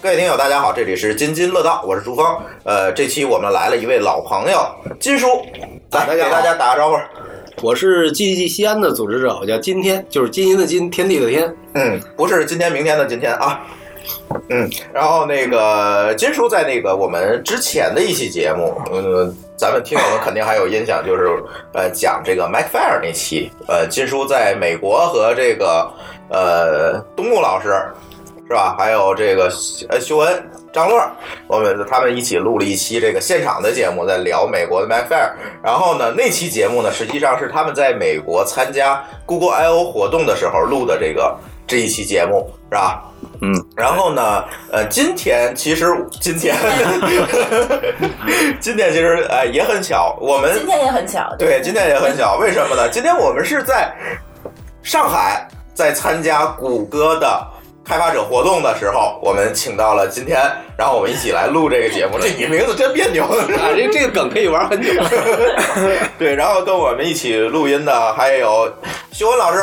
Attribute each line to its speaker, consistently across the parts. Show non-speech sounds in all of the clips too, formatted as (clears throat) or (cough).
Speaker 1: 各位听友，大家好，这里是津津乐道，我是朱峰。呃，这期我们来了一位老朋友金叔，来给大家打个招呼。
Speaker 2: 我是 GDG 西安的组织者，我叫今天，就是金银的金，天地的天。
Speaker 1: 嗯，不是今天明天的今天啊。嗯，然后那个金叔在那个我们之前的一期节目，嗯，咱们听友们肯定还有印象，就是呃讲这个 MacFair 那期，呃，金叔在美国和这个呃东木老师是吧，还有这个呃修恩、张乐，我们他们一起录了一期这个现场的节目，在聊美国的 MacFair。然后呢，那期节目呢，实际上是他们在美国参加 Google I/O 活动的时候录的这个这一期节目，是吧？
Speaker 2: 嗯，
Speaker 1: 然后呢，呃，今天其实今天 (laughs) 今天其实呃也很巧，我们
Speaker 3: 今天也很巧，
Speaker 1: 对，今天也很巧，为什么呢？今天我们是在上海在参加谷歌的开发者活动的时候，我们请到了今天，然后我们一起来录这个节目。(laughs) 这你名字真别扭，
Speaker 2: 啊，这这个梗可以玩很久。(laughs)
Speaker 1: 对，然后跟我们一起录音的还有修文老师，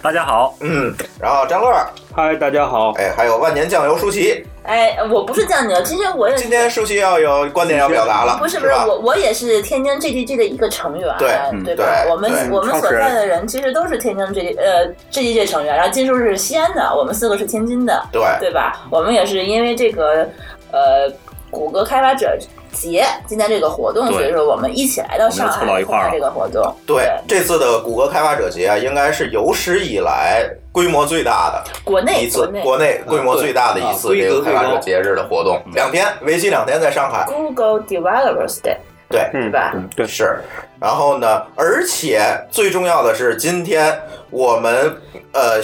Speaker 4: 大家好，
Speaker 1: 嗯，然后张乐，
Speaker 4: 嗨，大家好，
Speaker 1: 哎，还有万年酱油舒淇。
Speaker 3: 哎，我不是酱油，今天我也
Speaker 1: 今天舒淇要有观点要表达了，
Speaker 3: 不是不是我我也是天津 GDG 的一个成员，
Speaker 1: 对
Speaker 3: 对吧？
Speaker 1: 对
Speaker 3: 我们我们所在的人其实都是天津 G 呃 GDG 成员，然后金叔是西安的，我们四个是天津的，
Speaker 1: 对
Speaker 3: 对吧？我们也是因为这个呃谷歌开发者节今天这个活动，
Speaker 4: 对
Speaker 3: 所以说我们一起来到上海
Speaker 4: 到一块儿了
Speaker 3: 参加这个活动，
Speaker 1: 对，这次的谷歌开发者节啊，应该是有史以来规模最大的
Speaker 3: 国内
Speaker 1: 一次，国内规模最大的一次这个开发者节日的活动，两天，为期两天，在上海。
Speaker 3: Google Developers Day
Speaker 1: 对，
Speaker 3: 对吧？
Speaker 4: 嗯，对，
Speaker 1: 是。然后呢，而且最重要的是，今天我们呃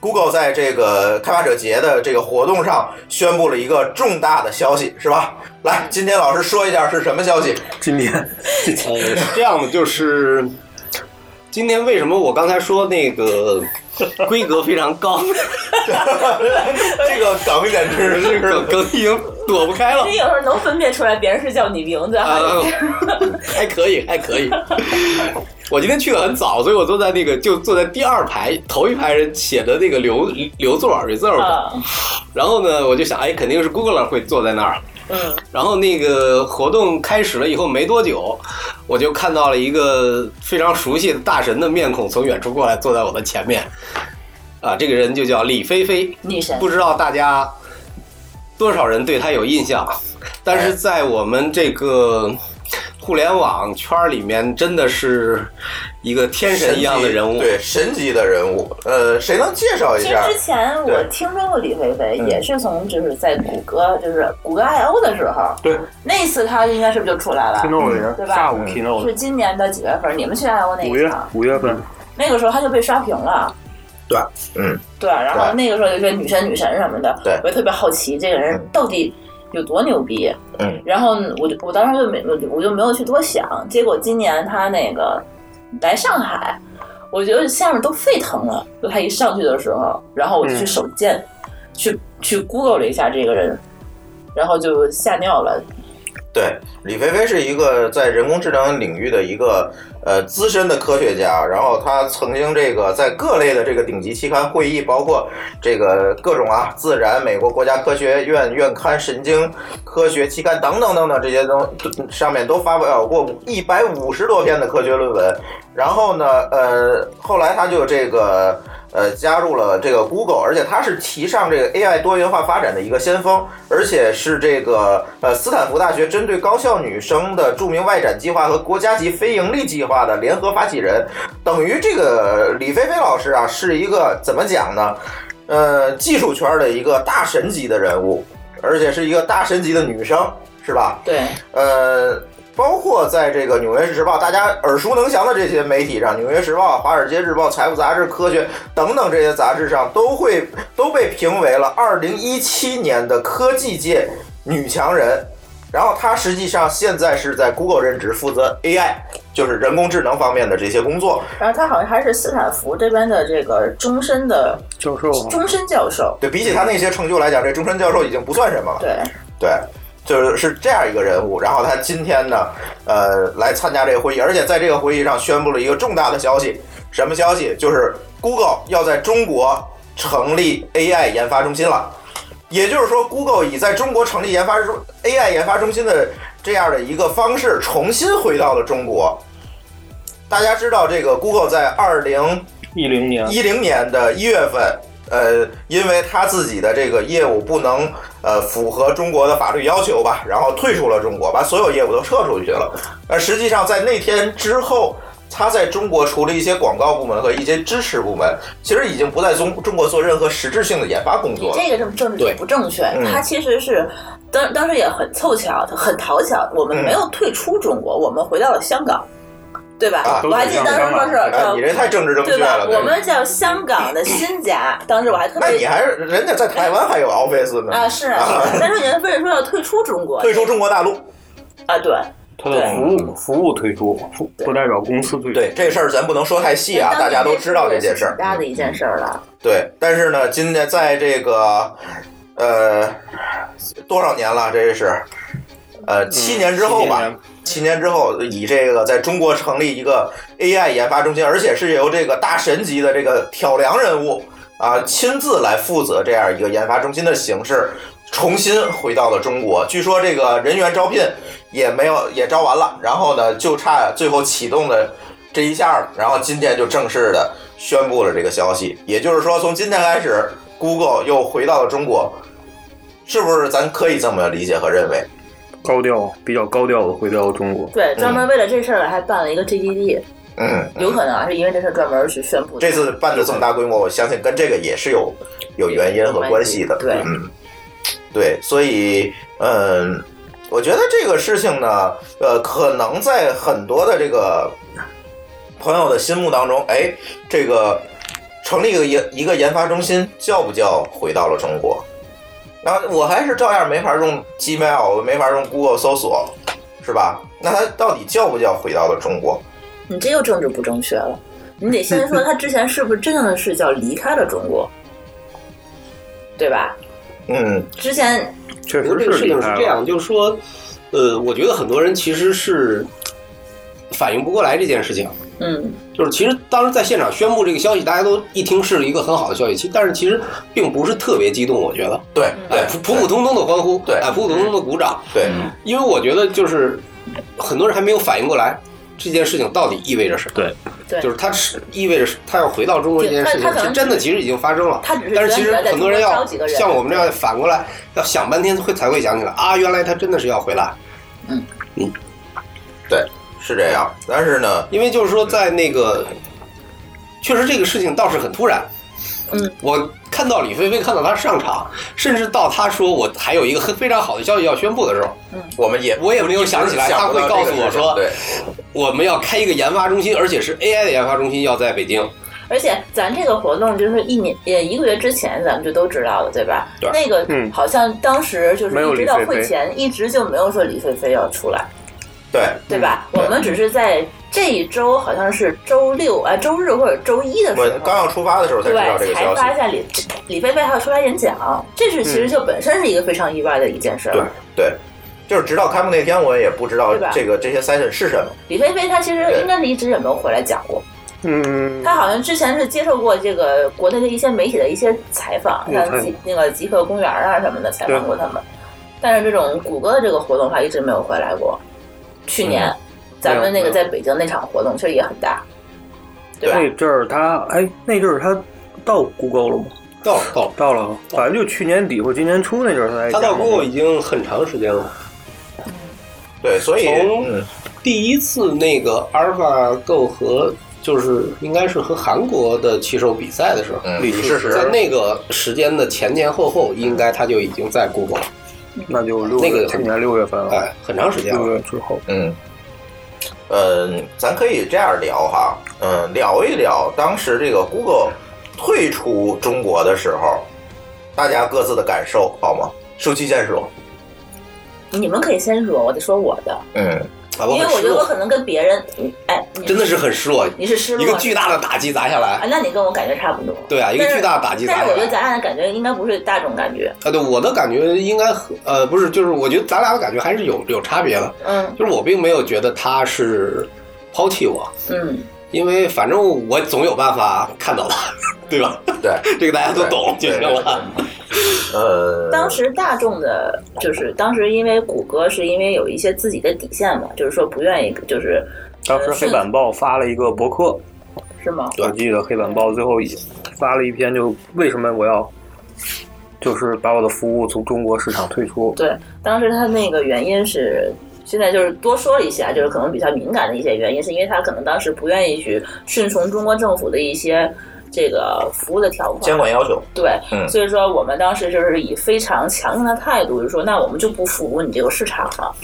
Speaker 1: ，Google 在这个开发者节的这个活动上宣布了一个重大的消息，是吧？来，今天老师说一下是什么消息？
Speaker 4: 今天
Speaker 2: 呃，是这样的，就是今天为什么我刚才说那个规格非常高，
Speaker 1: 这个岗位简直
Speaker 2: 这个
Speaker 1: 是
Speaker 2: 梗已经躲不开了
Speaker 3: 你。有时候能分辨出来别人是叫你名字，
Speaker 2: 啊
Speaker 3: 还是，(laughs)
Speaker 2: 还可以，还可以。我今天去的很早，所以我坐在那个就坐在第二排头一排人写的那个留留座 reserve，、
Speaker 3: 啊
Speaker 2: 然后呢，我就想，哎，肯定是 Google 会坐在那儿。
Speaker 3: 嗯。(laughs)
Speaker 2: 然后那个活动开始了以后没多久，我就看到了一个非常熟悉的大神的面孔从远处过来，坐在我的前面。啊，这个人就叫李菲菲，
Speaker 3: 女神
Speaker 2: 不知道大家多少人对她有印象，但是在我们这个互联网圈里面，真的是一个天神一样的人物。
Speaker 1: 对，神级的人物。呃，谁能介绍一下？
Speaker 3: 其实之前我听说过李飞飞，
Speaker 1: 嗯
Speaker 3: 也是从就是在谷歌，就是谷歌 I O 的时候，
Speaker 4: 对，
Speaker 3: 那次他应该是不是就出来了
Speaker 4: ？keynote
Speaker 3: 对吧
Speaker 4: 下午 keynote
Speaker 3: 是今年的几月份？你们去 I O 那
Speaker 4: 五月
Speaker 3: 一场，
Speaker 4: 五月份，
Speaker 3: 那个时候他就被刷屏了。
Speaker 1: 对，嗯，
Speaker 3: 对，然后那个时候就说女神女神什么的，
Speaker 1: 对
Speaker 3: 我就特别好奇这个人到底有多牛逼。
Speaker 1: 嗯，
Speaker 3: 然后我就我当时就没我就我就没有去多想，结果今年他那个来上海，我觉得下面都沸腾了。就他一上去的时候，然后我就去
Speaker 4: 嗯
Speaker 3: 手贱、去去 Google 了一下这个人，然后就吓尿了。
Speaker 1: 对，李飞飞是一个在人工智能领域的一个呃资深的科学家，然后他曾经这个在各类的这个顶级期刊会议，包括这个各种啊自然、美国国家科学院院刊、神经科学期刊等等等等这些东上面都发表过一百五十多篇的科学论文。然后呢，呃，后来他就这个呃加入了这个 Google，而且它是提倡这个 AI 多元化发展的一个先锋，而且是这个呃斯坦福大学针对高校女生的著名外展计划和国家级非盈利计划的联合发起人，等于这个李飞飞老师啊是一个怎么讲呢？呃，技术圈的一个大神级的人物，而且是一个大神级的女生，是吧？
Speaker 3: 对，
Speaker 1: 呃，包括在这个《纽约时报》大家耳熟能详的这些媒体上，《纽约时报》《华尔街日报》《财富杂志》《科学》等等这些杂志上，都会都被评为了二零一七年的科技界女强人。然后她实际上现在是在 Google 任职，负责 AI，就是人工智能方面的这些工作。
Speaker 3: 然后她好像还是斯坦福这边的这个终身的
Speaker 4: 教授
Speaker 3: 终身教授。
Speaker 1: 对比起他那些成就来讲，这终身教授已经不算什么了。
Speaker 3: 对，
Speaker 1: 对，就是是这样一个人物。然后他今天呢，呃，来参加这个会议，而且在这个会议上宣布了一个重大的消息。什么消息？就是 Google 要在中国成立 AI 研发中心了。也就是说，Google 以在中国成立研发中 AI 研发中心的这样的一个方式，重新回到了中国。大家知道，这个 Google 在二零
Speaker 4: 一零年
Speaker 1: 一零年的一月份，呃，因为他自己的这个业务不能呃符合中国的法律要求吧，然后退出了中国，把所有业务都撤出去了。而实际上在那天之后，他在中国除了一些广告部门和一些支持部门，其实已经不在中中国做任何实质性的研发工作了。
Speaker 3: 这个政政治
Speaker 1: 对
Speaker 3: 不正确，
Speaker 1: 嗯
Speaker 3: 他其实是当当时也很凑巧，很讨巧，我们
Speaker 1: 嗯
Speaker 3: 没有退出中国，我们回到了香港，对吧？
Speaker 1: 啊
Speaker 3: 我还记得当时说是
Speaker 1: 你这太政治正确
Speaker 3: 对吧
Speaker 1: 了。？
Speaker 3: 我们叫香港的新家，当时我还特别
Speaker 1: 那你还是人家在台湾还有 office 呢，
Speaker 3: 啊是啊，但是人非得说要退出中国，
Speaker 1: 退出中国大陆。
Speaker 3: 啊对。
Speaker 4: 他的服务服务退出，不不代表公司退出。
Speaker 1: 对这事儿咱不能说太细啊，大家都知道这件事儿
Speaker 3: 挺。大的一件事儿了。
Speaker 1: 对，但是呢，今天在这个呃多少年了？这是呃七年之后吧？七年之后，以这个在中国成立一个 AI 研发中心，而且是由这个大神级的这个挑梁人物啊亲自来负责这样一个研发中心的形式，重新回到了中国。据说这个人员招聘也没有也招完了，然后呢就差最后启动的这一下，然后今天就正式的宣布了这个消息。也就是说，从今天开始，Google 又回到了中国，是不是？咱可以这么理解和认为？
Speaker 4: 高调比较高调的回到中国。
Speaker 3: 对，专门为了这事儿还办了一个 GDD，
Speaker 1: 嗯，
Speaker 3: 有可能啊，是因为这事儿专门去宣布。
Speaker 1: 这次办的这么大规模，我相信跟这个也是有有原因和关系的。
Speaker 3: 对
Speaker 1: 嗯，对，所以嗯，我觉得这个事情呢，呃，可能在很多的这个朋友的心目当中，哎，这个成立一个研一个研发中心，叫不叫回到了中国？然后我还是照样没法用 Gmail，我没法用 Google 搜索，是吧？那它到底叫不叫回到了中国？
Speaker 3: 你这又政治不正确了。你得先说他之前是不是真的是叫离开了中国，对吧？
Speaker 1: 嗯，
Speaker 3: 之前
Speaker 4: 确实
Speaker 2: 这个事
Speaker 4: 是离开了。
Speaker 2: 情是这样，就是说，呃，我觉得很多人其实是反应不过来这件事情。
Speaker 3: 嗯，
Speaker 2: 就是其实当时在现场宣布这个消息，大家都一听是一个很好的消息，其但是其实并不是特别激动，我觉得，
Speaker 1: 对
Speaker 2: 哎，
Speaker 1: 对
Speaker 2: 普普普通通的欢呼，
Speaker 1: 对
Speaker 2: 哎，普普通通的鼓掌，
Speaker 1: 对。
Speaker 2: 因为我觉得就是很多人还没有反应过来这件事情到底意味着什么。
Speaker 4: 对，
Speaker 3: 对
Speaker 2: 就是它是意味着他要回到中国这件事情是真的其实已经发生了。
Speaker 3: 他只是
Speaker 2: 但是其实很多人要
Speaker 3: 在中国招几个人
Speaker 2: 像我们这样反过来，要想半天会才会想起来啊，原来他真的是要回来。
Speaker 1: 嗯嗯对，是这样。但是呢，
Speaker 2: 因为就是说，在那个，确实这个事情倒是很突然。
Speaker 3: 嗯，
Speaker 2: 我看到李飞飞，看到他上场，甚至到他说我还有一个很非常好的消息要宣布的时候，
Speaker 1: 我们也
Speaker 2: 我也没有想起来他会告诉我说
Speaker 1: 对，
Speaker 2: 我们要开一个研发中心，而且是 AI 的研发中心，要在北京。
Speaker 3: 而且咱这个活动就是一年也一个月之前咱们就都知道了，对吧？
Speaker 2: 对
Speaker 3: 那个
Speaker 4: 嗯
Speaker 3: 好像当时就是一直到会前一直就没有说李飞飞要出来，
Speaker 1: 对，
Speaker 3: 对吧？我们只是在这一周好像是周六啊周日或者周一的时候，
Speaker 1: 我刚要出发的时候才知道这
Speaker 3: 对，才
Speaker 1: 个消息。
Speaker 3: 发现李李飞飞还要出来演讲，这是其实就本身是一个非常意外的一件事儿。
Speaker 1: 对对，就是直到开幕那天，我也不知道这个这些 session 是什么。
Speaker 3: 李飞飞他其实应该是一直也没有回来讲过，
Speaker 4: 嗯，
Speaker 3: 他好像之前是接受过这个国内的一些媒体的一些采访，
Speaker 4: 嗯
Speaker 3: 像极那个极客公园啊什么的采访过他们，但是这种谷歌的这个活动他一直没有回来过。去年、咱们那个在北京那场活动其实也很大，对吧？
Speaker 4: 那阵儿他哎，那阵儿他到 Google 了吗？
Speaker 2: 到到。
Speaker 4: 到了，反正就去年底或今年初那阵儿，他才
Speaker 2: 他到
Speaker 4: 讲
Speaker 2: Google 已经很长时间了。
Speaker 1: 对，所以
Speaker 2: 从
Speaker 1: 嗯。
Speaker 2: 第一次那个 AlphaGo 和就是应该是和韩国的棋手比赛的时候，
Speaker 4: 李
Speaker 1: 世石
Speaker 2: 在那个时间的前前后后，应该他就已经在 Google 了，
Speaker 4: 那就六
Speaker 2: 那个
Speaker 4: 去年六月份了，
Speaker 2: 哎，很长时间
Speaker 4: 六
Speaker 2: 了。
Speaker 4: 月之后，
Speaker 1: 嗯，嗯，咱可以这样聊哈，嗯，聊一聊当时这个 Google 退出中国的时候，大家各自的感受好吗？舒淇先说。
Speaker 3: 你们可以先说，我得说我的，
Speaker 1: 嗯，
Speaker 3: 因为我觉得我可能跟别人，哎，
Speaker 2: 真的是很失落，
Speaker 3: 你是失落
Speaker 2: 一个巨大的打击砸下
Speaker 3: 啊，
Speaker 2: 来。
Speaker 3: 那你跟我感觉差不多。
Speaker 2: 对啊，一个巨大的打击砸
Speaker 3: 但是我觉得。咱俩的感觉应该不是大众感觉，
Speaker 2: 啊，对，我的感觉应该和呃不是，就是我觉得咱俩的感觉还是有有差别的。
Speaker 3: 嗯
Speaker 2: 就是我并没有觉得他是抛弃我，
Speaker 3: 嗯，
Speaker 2: 因为反正我总有办法看到他，(laughs) 对吧？
Speaker 1: 对，(laughs)
Speaker 2: 这个大家都懂就行了。
Speaker 1: 呃，
Speaker 3: 当时大众的，就是当时因为谷歌是因为有一些自己的底线嘛，就是说不愿意，就是
Speaker 4: 当时黑板报发了一个博客，
Speaker 3: 是吗？
Speaker 4: 我记得黑板报最后也发了一篇，就为什么我要，就是把我的服务从中国市场退出。
Speaker 3: 对，当时他那个原因是，现在就是多说了一下，就是可能比较敏感的一些原因，是因为他可能当时不愿意去顺从中国政府的一些这个服务的条款。
Speaker 1: 监管要求，
Speaker 3: 对，
Speaker 1: 嗯
Speaker 3: 所以说我们当时就是以非常强硬的态度，就是说，那我们就不服务你这个市场了。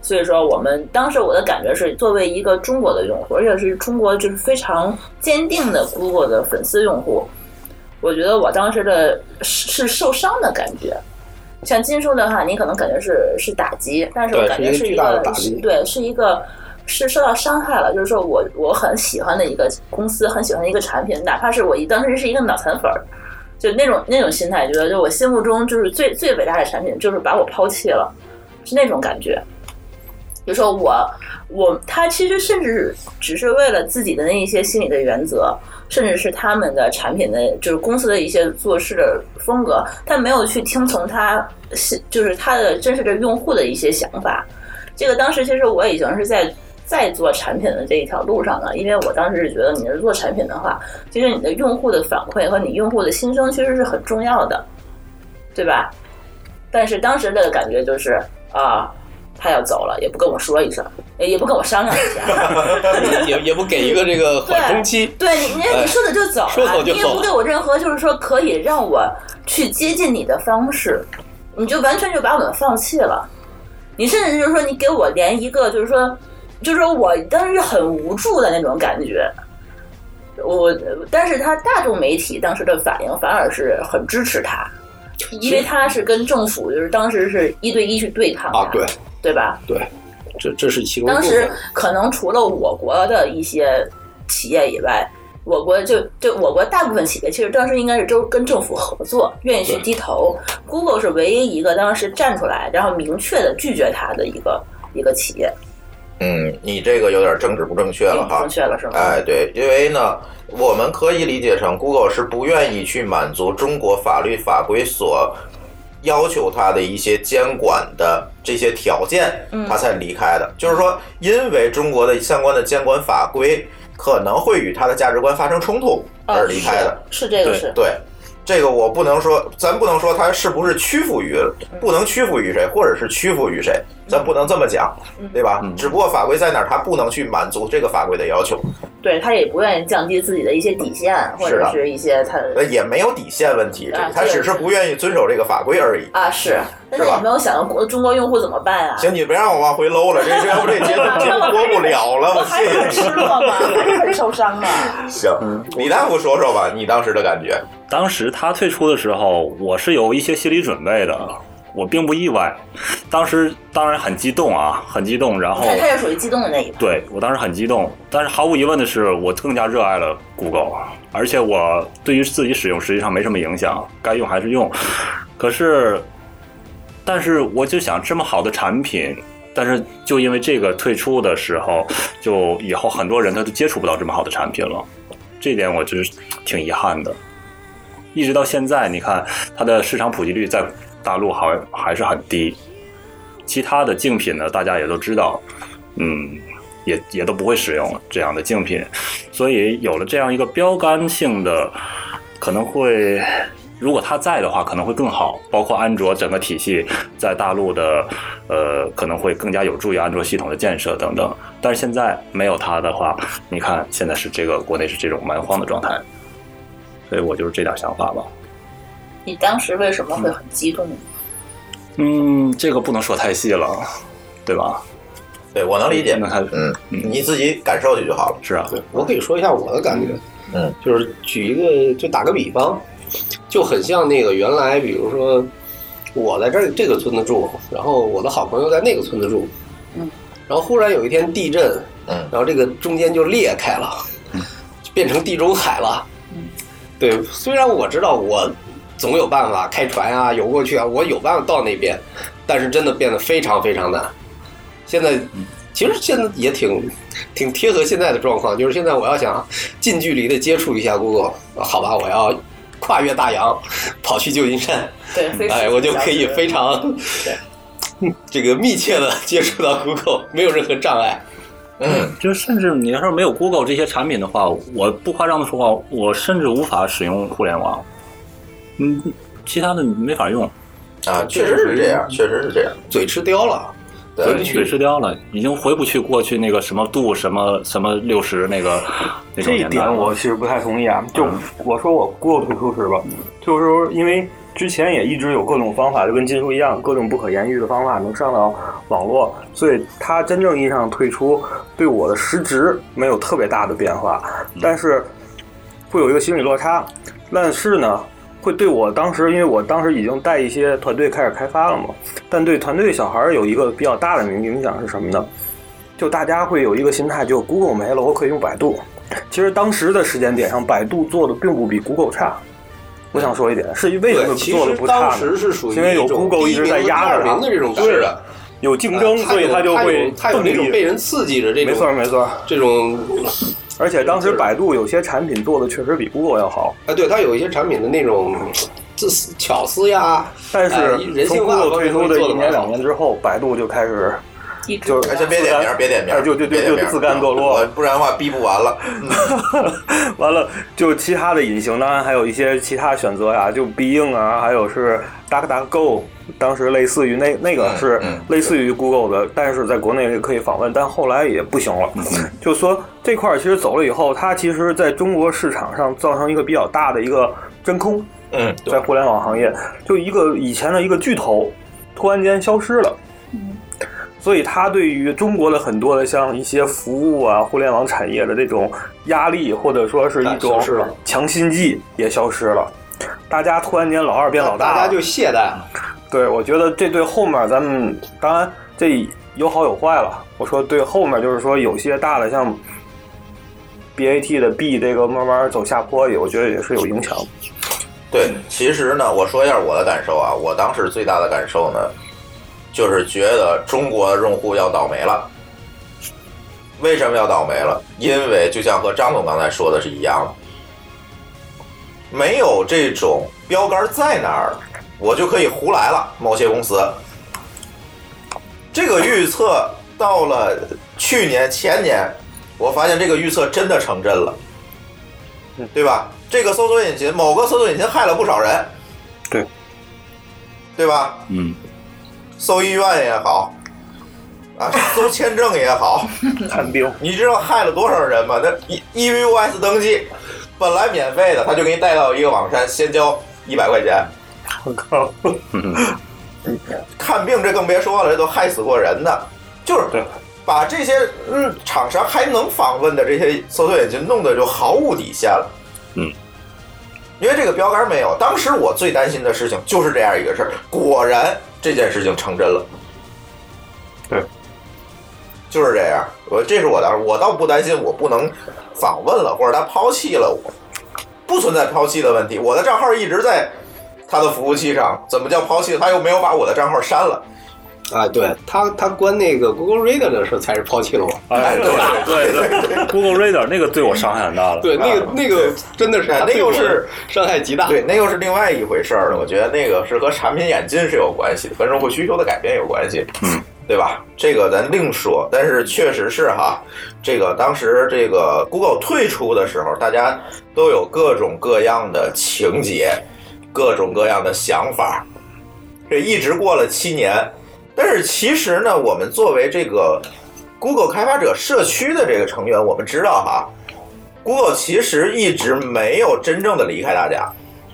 Speaker 3: 所以说，我们当时我的感觉是，作为一个中国的用户，而且是中国就是非常坚定的 Google 的粉丝用户，我觉得我当时的是是受伤的感觉。像金叔的话，你可能感觉是是打击，但是我感觉
Speaker 2: 是一个
Speaker 3: 对，是一个是受到伤害了。就是说我我很喜欢的一个公司，很喜欢的一个产品，哪怕是我一当时是一个脑残粉儿，就那种那种心态，觉得就我心目中就是最最伟大的产品，就是把我抛弃了，是那种感觉。比如说我我他其实甚至只是为了自己的那一些心理的原则，甚至是他们的产品的，就是公司的一些做事的风格，他没有去听从他就是他的真实的用户的一些想法。这个当时其实我已经是在在做产品的这一条路上了，因为我当时是觉得你是做产品的话，其实你的用户的反馈和你用户的心声其实是很重要的，对吧？但是当时的感觉就是啊。他要走了，也不跟我说一声，也也不跟我商量一下。(laughs)
Speaker 2: 也也不给一个这个缓冲期。
Speaker 3: 对你，你你说走就走了，
Speaker 2: 说走就走
Speaker 3: 你也不给我任何就是说可以让我去接近你的方式，你就完全就把我们放弃了。你甚至就是说，你给我连一个就是说，就是说我当时很无助的那种感觉。我，但是他大众媒体当时的反应反而是很支持他，因为他是跟政府就是当时是一对一去对抗
Speaker 2: 啊，对
Speaker 3: 对吧？
Speaker 2: 对，这这是其中
Speaker 3: 当时。可能除了我国的一些企业以外，我国就就我国大部分企业其实当时应该是都跟政府合作，愿意去低头。Google 是唯一一个当时站出来，然后明确的拒绝它的一个一个企业。
Speaker 1: 嗯，你这个有点政治不正确了哈
Speaker 3: 不正。确了是吗？
Speaker 1: 哎，对，因为呢，我们可以理解成 Google 是不愿意去满足中国法律法规所要求他的一些监管的这些条件，他才离开的。就是说，因为中国的相关的监管法规可能会与他的价值观发生冲突
Speaker 3: 哦
Speaker 1: 而离开的。
Speaker 3: 是是这个是
Speaker 1: 对，这个我不能说，咱不能说他是不是屈服于，不能屈服于谁，或者是屈服于谁，咱不能这么讲，对吧？只不过法规在哪儿，他不能去满足这个法规的要求，
Speaker 3: 对他也不愿意降低自己的一些底线，或者
Speaker 1: 是
Speaker 3: 一些他
Speaker 1: 呃也没有底线问题，
Speaker 3: 啊
Speaker 1: 他只是不愿意遵守这个法规而已。
Speaker 3: 啊是，但是
Speaker 1: 是吧
Speaker 3: 也没有想到中国用户怎么办啊？
Speaker 1: 行，你别让我往回搂了，这 (laughs) 这这节目播不了了，我
Speaker 3: 我还很
Speaker 1: 谢谢
Speaker 3: 失落吗，还是很受伤
Speaker 1: 吗。行，李大夫说说吧，你当时的感觉。
Speaker 5: 当时他退出的时候，我是有一些心理准备的，我并不意外。当时当然很激动啊，很激动。然后
Speaker 3: 他他是属于激动的那一派。
Speaker 5: 对我当时很激动，但是毫无疑问的是，我更加热爱了 Google，而且我对于自己使用实际上没什么影响，该用还是用。可是，但是我就想，这么好的产品，但是就因为这个退出的时候，就以后很多人他都接触不到这么好的产品了，这点我就是挺遗憾的。一直到现在，你看它的市场普及率在大陆还还是很低，其他的竞品呢，大家也都知道，嗯，也也都不会使用这样的竞品，所以有了这样一个标杆性的可能会。如果他在的话，可能会更好。包括安卓整个体系在大陆的，呃，可能会更加有助于安卓系统的建设等等。但是现在没有他的话，你看现在是这个国内是这种蛮荒的状态，所以我就是这点想法吧。
Speaker 3: 你当时为什么会很激动？
Speaker 5: 嗯，这个不能说太细了，对吧？
Speaker 1: 对我能理解。
Speaker 5: 那他
Speaker 1: 嗯，你自己感受去就好了。
Speaker 5: 是啊，
Speaker 2: 对我可以说一下我的感觉，
Speaker 1: 嗯，
Speaker 2: 就是举一个，就打个比方，就很像那个原来，比如说我在这儿这个村子住，然后我的好朋友在那个村子住，
Speaker 3: 嗯，
Speaker 2: 然后忽然有一天地震，
Speaker 1: 嗯，
Speaker 2: 然后这个中间就裂开了，嗯变成地中海了，
Speaker 3: 嗯，
Speaker 2: 对，虽然我知道我总有办法开船啊游过去啊，我有办法到那边，但是真的变得非常非常难。现在其实现在也挺挺贴合现在的状况，就是现在我要想近距离的接触一下 Google，好吧，我要跨越大洋跑去旧金山，
Speaker 3: 对，非
Speaker 2: 哎，我就可以非常 (laughs) 这个密切的接触到 Google，没有任何障碍。
Speaker 1: 嗯，
Speaker 5: 就是甚至你要是没有 Google 这些产品的话，我不夸张的说话，我甚至无法使用互联网。嗯，其他的你没法用。
Speaker 1: 啊，确实是这样，确实是这样，
Speaker 2: 嘴吃刁了。
Speaker 1: 对
Speaker 5: 嘴嘴吃刁了，已经回不去过去那个什么度什么什么六十那个那种
Speaker 4: 这一
Speaker 5: 年代了
Speaker 4: 点我其实不太同意啊。就我说我 Google 退出是吧？就是说因为之前也一直有各种方法，就跟金叔一样，各种不可言喻的方法能上到网络，所以他真正意义上退出对我的实质没有特别大的变化，但是会有一个心理落差。但是呢，会对我当时，因为我当时已经带一些团队开始开发了嘛，但对团队小孩儿有一个比较大的影影响是什么呢？就大家会有一个心态，就 Google 没了，我可以用百度。其实当时的时间点上，百度做的并不比 Google 差。我想说一点，是为什么做的不差呢？
Speaker 2: 时是属于
Speaker 4: 因为有 Google 一直在压着它
Speaker 2: 第一名和第二名的这种
Speaker 4: 对
Speaker 2: 势的，
Speaker 4: 有竞争，
Speaker 2: 啊
Speaker 4: 所以它就会
Speaker 2: 它有那种被人刺激的这种，
Speaker 4: 没错没错。
Speaker 2: 这种
Speaker 4: 而且当时百度有些产品做的确实比 Google 要好，
Speaker 2: 啊，对它有一些产品的那种自私巧思呀，
Speaker 4: 但是从 Google 退出的一年两年之后，百度就开始
Speaker 3: 一直
Speaker 4: 就是
Speaker 1: 哎，先别点名，别点名
Speaker 4: 哎，就就就
Speaker 1: 别
Speaker 4: 就自甘堕落
Speaker 1: 不然的话逼不完了。(laughs)
Speaker 4: 完了，就其他的隐形，当然还有一些其他选择呀，就 Bing 啊，还有是 DuckDuckGo，当时类似于那那个是类似于 Google 的，但是在国内可以访问，但后来也不行了。就说这块儿其实走了以后，它其实在中国市场上造成一个比较大的一个真空，
Speaker 1: 嗯，
Speaker 4: 在互联网行业，就一个以前的一个巨头，突然间消失了。所以它对于中国的很多的像一些服务啊、互联网产业的这种压力，或者说是一
Speaker 2: 哎
Speaker 4: 种强心剂也消失了。大家突然间老二变老大，
Speaker 2: 大家就懈怠了。
Speaker 4: 对，我觉得这对后面咱们当然这有好有坏了。我说对后面就是说有些大的像 BAT 的 B 这个慢慢走下坡，也我觉得也是有影响。
Speaker 1: 对，其实呢，我说一下我的感受啊，我当时最大的感受呢，就是觉得中国的用户要倒霉了。为什么要倒霉了？因为就像和张总刚才说的是一样的，没有这种标杆在那儿，我就可以胡来了。某些公司，这个预测到了去年前年，我发现这个预测真的成真了，对吧？这个搜索引擎，某个搜索引擎害了不少人，
Speaker 4: 对，
Speaker 1: 对吧？
Speaker 5: 嗯，
Speaker 1: 搜医院也好，啊，搜签证也好，(laughs)
Speaker 4: 看病，
Speaker 1: 你知道害了多少人吗？那 E EVUS 登记本来免费的，他就给你带到一个网站，先交一百块钱。
Speaker 4: 我靠，
Speaker 1: 看病这更别说了，这都害死过人的，就是把这些嗯厂商还能访问的这些搜索引擎弄得就毫无底线了。
Speaker 5: 嗯，
Speaker 1: 因为这个标杆没有。当时我最担心的事情就是这样一个事儿，果然这件事情成真了。
Speaker 4: 对，
Speaker 1: 就是这样。我这是我的我倒不担心我不能访问了，或者他抛弃了我，不存在抛弃的问题。我的账号一直在他的服务器上，怎么叫抛弃？他又没有把我的账号删了。
Speaker 2: 啊，对他，他关那个 Google Reader 的时候才是抛弃了我。
Speaker 5: 哎，对对对，Google Reader 那个对我伤害很大了。
Speaker 2: 对，那个那个真的是
Speaker 1: 那又是 (laughs)
Speaker 2: 伤害极大。
Speaker 1: 对，那又是另外一回事儿了。我觉得那个是和产品演进是有关系的，和用户需求的改变有关系。
Speaker 5: 嗯，
Speaker 1: 对吧？这个咱另说。但是确实是哈，这个当时这个 Google 退出的时候，大家都有各种各样的情节，各种各样的想法。这一直过了七年，但是其实呢，我们作为这个 Google 开发者社区的这个成员，我们知道哈，Google 其实一直没有真正的离开大家。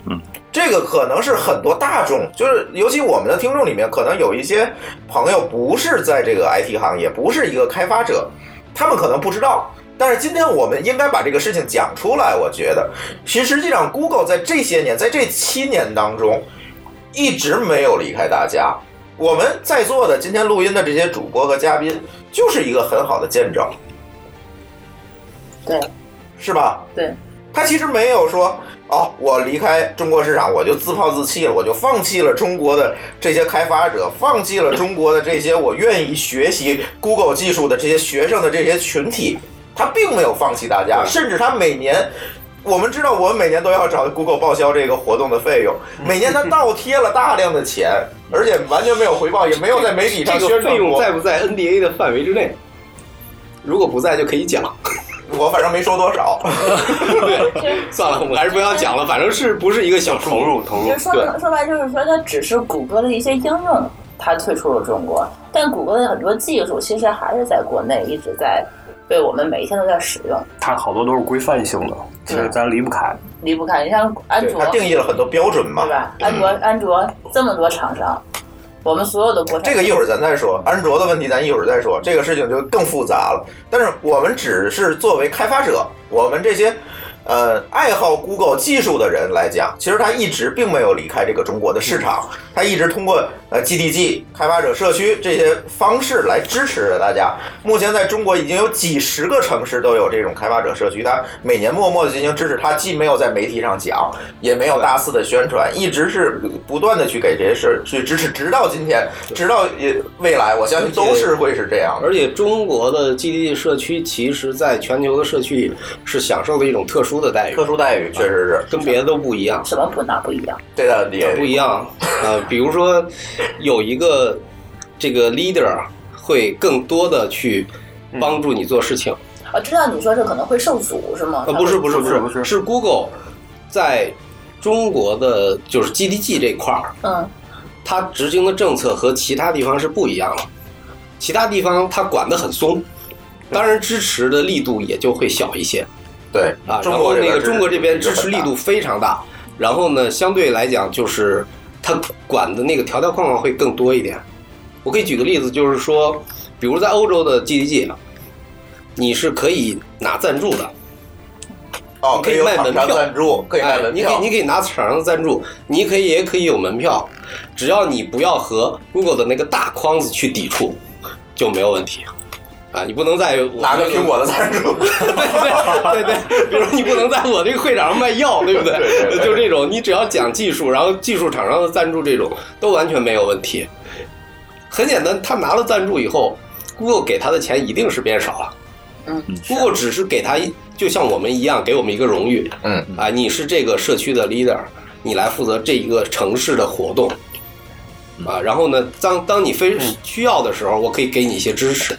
Speaker 1: 嗯这个可能是很多大众，就是尤其我们的听众里面，可能有一些朋友不是在这个 IT 行业，不是一个开发者，他们可能不知道。但是今天我们应该把这个事情讲出来。我觉得，其实实际上 Google 在这些年，在这七年当中，一直没有离开大家。我们在座的今天录音的这些主播和嘉宾，就是一个很好的见证，
Speaker 3: 对
Speaker 1: 是吧？
Speaker 3: 对，
Speaker 1: 他其实没有说哦，我离开中国市场，我就自暴自弃了，我就放弃了中国的这些开发者，放弃了中国的这些我愿意学习 Google 技术的这些学生的这些群体。他并没有放弃大家，甚至他每年，我们知道我们每年都要找 Google 报销这个活动的费用，每年他倒贴了大量的钱，而且完全没有回报，也没有在媒体上
Speaker 2: 这个
Speaker 1: 宣传过。
Speaker 2: 费用在不在 NDA 的范围之内？如果不在，就可以讲。
Speaker 1: 我反正没说多少。(laughs)
Speaker 2: 对，算了，我们还是不要讲了。反正是不是一个小
Speaker 4: 投入投入
Speaker 3: 其实说
Speaker 2: 对
Speaker 3: 说白就是说，它只是谷歌的一些应用，它退出了中国，但谷歌的很多技术其实还是在国内一直在被我们每一天都在使用，
Speaker 4: 它好多都是规范性的，其实咱离不开。
Speaker 3: 离不开。你像安卓，
Speaker 1: 它定义了很多标准嘛
Speaker 3: 对，吧？安卓安卓这么多厂商，我们所有的国产
Speaker 1: 这个一会儿咱再说，安卓的问题咱一会儿再说，这个事情就更复杂了。但是我们只是作为开发者，我们这些呃爱好 Google 技术的人来讲，其实它一直并没有离开这个中国的市场，他一直通过呃 GDG 开发者社区这些方式来支持着大家。目前在中国已经有几十个城市都有这种开发者社区，他每年默默的进行支持，他既没有在媒体上讲，也没有大肆的宣传，一直是不断的去给这些事去支持，直到今天，直到也未来，我相信都是会是这样的。
Speaker 2: 而且中国的 GDG 社区，其实在全球的社区里是享受的一种特殊的待遇，
Speaker 1: 特殊待遇确实是
Speaker 2: 跟别的都不一样。
Speaker 3: 什么不哪不一样？
Speaker 1: 对的，也
Speaker 2: 不一样。呃，比如说有一个这个 leader 会更多的去帮助你做事情。
Speaker 3: 我知道你说是可能会受阻是吗？
Speaker 2: 呃，不是不是不是
Speaker 4: 不是
Speaker 2: 是 Google 在中国的就是 GDG 这块儿，
Speaker 3: 嗯，
Speaker 2: 它执行的政策和其他地方是不一样的。其他地方它管得很松，当然支持的力度也就会小一些。
Speaker 1: 对
Speaker 2: 啊，
Speaker 1: 中
Speaker 2: 然后那个中国这边
Speaker 1: 支持
Speaker 2: 力度非常大，然后呢，相对来讲就是它管的那个条条框框会更多一点。我可以举个例子，就是说，比如在欧洲的 GDG，你是可以拿赞助的，
Speaker 1: 哦，
Speaker 2: 可以卖门票
Speaker 1: 赞助，可以卖
Speaker 2: 哎你可以，你可以拿厂商的赞助，你可以也可以有门票，只要你不要和 Google 的那个大框子去抵触，就没有问题。啊，你不能在我
Speaker 1: 拿个苹果的赞助，
Speaker 2: 对 (laughs) 对对对，比如你不能在我这个会场上卖药，对不对？
Speaker 1: 对对对
Speaker 2: 就这种，你只要讲技术，然后技术厂商的赞助这种，都完全没有问题。很简单，他拿了赞助以后，Google 给他的钱一定是变少了。
Speaker 3: 嗯
Speaker 2: ，Google 只是给他，就像我们一样，给我们一个荣誉。
Speaker 1: 嗯
Speaker 2: 啊，你是这个社区的 leader，你来负责这一个城市的活动。啊，然后呢，当当你非需要的时候，我可以给你一些支持。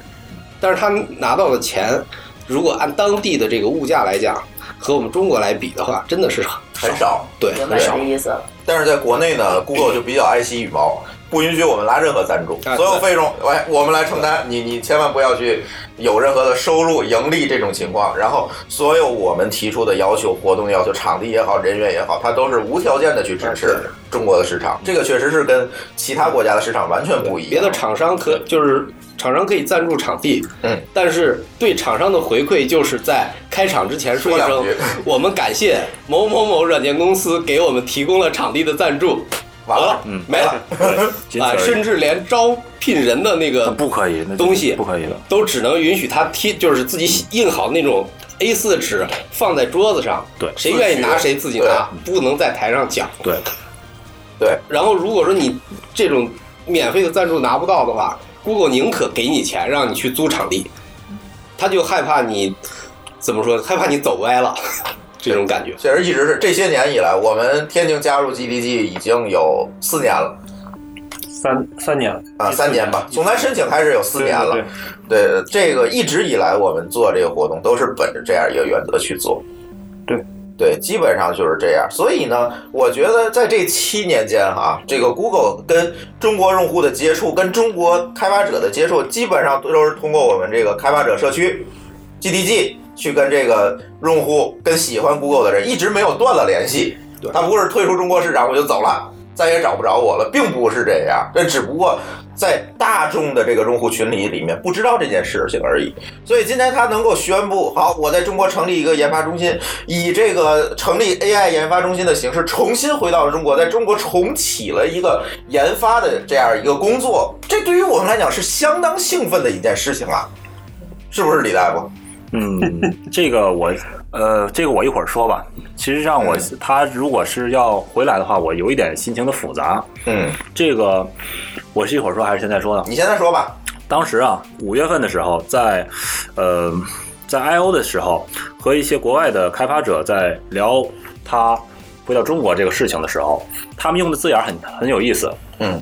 Speaker 2: 但是他拿到的钱，如果按当地的这个物价来讲，和我们中国来比的话，真的是
Speaker 1: 很少，
Speaker 2: 对，
Speaker 3: 明白
Speaker 2: 很少
Speaker 3: 你的。意思了。
Speaker 1: 但是在国内呢，Google (clears throat) 就比较爱惜羽毛，不允许我们拉任何赞助，
Speaker 2: 啊
Speaker 1: 所有费用，哎，我们来承担，你你千万不要去有任何的收入、盈利这种情况。然后，所有我们提出的要求、活动要求、场地也好、人员也好，它都是无条件的去支持中国的市场。这个确实是跟其他国家的市场完全不一样。
Speaker 2: 别的厂商可就是厂商可以赞助场地，
Speaker 1: 嗯，
Speaker 2: 但是对厂商的回馈就是在开场之前说一声我们感谢某某某软件公司给我们提供了场地的赞助，
Speaker 1: 完了，
Speaker 5: 嗯，
Speaker 2: 没了。(laughs) 啊，甚至连招聘人的那个
Speaker 5: 不可以，
Speaker 2: 东西
Speaker 5: 不可以了。
Speaker 2: 都只能允许他贴，就是自己印好那种 A 四纸放在桌子上，
Speaker 5: 对。
Speaker 2: 谁愿意拿谁自己拿，不能在台上讲。
Speaker 5: 对，
Speaker 1: 对。
Speaker 2: 然后如果说你这种免费的赞助拿不到的话，Google 宁可给你钱让你去租场地，他就害怕你怎么说？害怕你走歪了，这种感觉。
Speaker 1: 确实一直是这些年以来，我们天津加入 GDG 已经有四年了。
Speaker 4: 三三年
Speaker 1: 啊，三年吧，从咱申请开始有四年了。
Speaker 4: 对
Speaker 1: 对，这个一直以来我们做这个活动都是本着这样一个原则去做。
Speaker 4: 对。
Speaker 1: 对，基本上就是这样。所以呢，我觉得在这七年间哈，这个 Google 跟中国用户的接触，跟中国开发者的接触，基本上都是通过我们这个开发者社区 GDG 去跟这个用户、跟喜欢 Google 的人一直没有断了联系。他不是退出中国市场我就走了，再也找不着我了，并不是这样。这只不过在大众的这个用户群里里面不知道这件事情而已。所以今天他能够宣布，好，我在中国成立一个研发中心，以这个成立 AI 研发中心的形式重新回到了中国，在中国重启了一个研发的这样一个工作，这对于我们来讲是相当兴奋的一件事情啊，是不是李大夫？
Speaker 5: 嗯，这个我呃，这个我一会儿说吧。其实上我他如果是要回来的话，我有一点心情的复杂。
Speaker 1: 嗯，
Speaker 5: 这个我是一会儿说还是现在说呢？
Speaker 1: 你现在说吧。
Speaker 5: 当时啊，五月份的时候，在呃，在 I O 的时候，和一些国外的开发者在聊他回到中国这个事情的时候，他们用的字眼很很有意思。
Speaker 1: 嗯，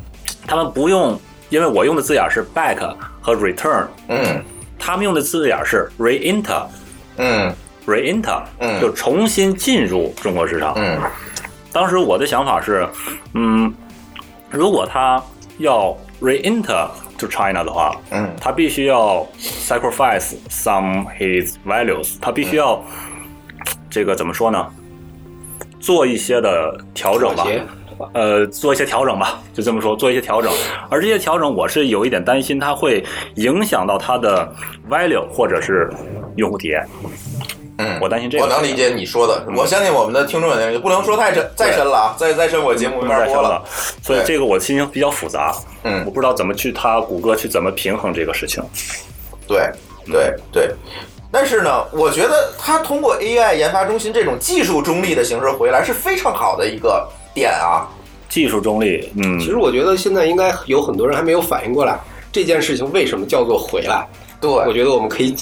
Speaker 5: 他们不用，因为我用的字眼是 back 和 return。
Speaker 1: 嗯。
Speaker 5: 他们用的字眼是 re-enter，
Speaker 1: 嗯
Speaker 5: ，re-enter，
Speaker 1: 嗯，
Speaker 5: 就重新进入中国市场。
Speaker 1: 嗯，
Speaker 5: 当时我的想法是，嗯，如果他要 re-enter to China 的话，
Speaker 1: 嗯，
Speaker 5: 他必须要 sacrifice some his values，他必须要这个怎么说呢？做一些的调整吧。呃，做一些调整吧，就这么说，做一些调整。而这些调整，我是有一点担心，它会影响到它的 value 或者是用户体验。
Speaker 1: 嗯，
Speaker 5: 我担心这个。
Speaker 1: 我能理解你说的，我相信我们的听众也不能说太深，再深了啊，再再深我节目没法播
Speaker 5: 了。所以这个我心情比较复杂。
Speaker 1: 嗯，
Speaker 5: 我不知道怎么去他谷歌去怎么平衡这个事情。
Speaker 1: 对对对。但是呢，我觉得他通过 AI 研发中心这种技术中立的形式回来是非常好的一个。点啊，
Speaker 5: 技术中立。嗯，
Speaker 2: 其实我觉得现在应该有很多人还没有反应过来，这件事情为什么叫做回来？
Speaker 1: 对，
Speaker 2: 我觉得我们可以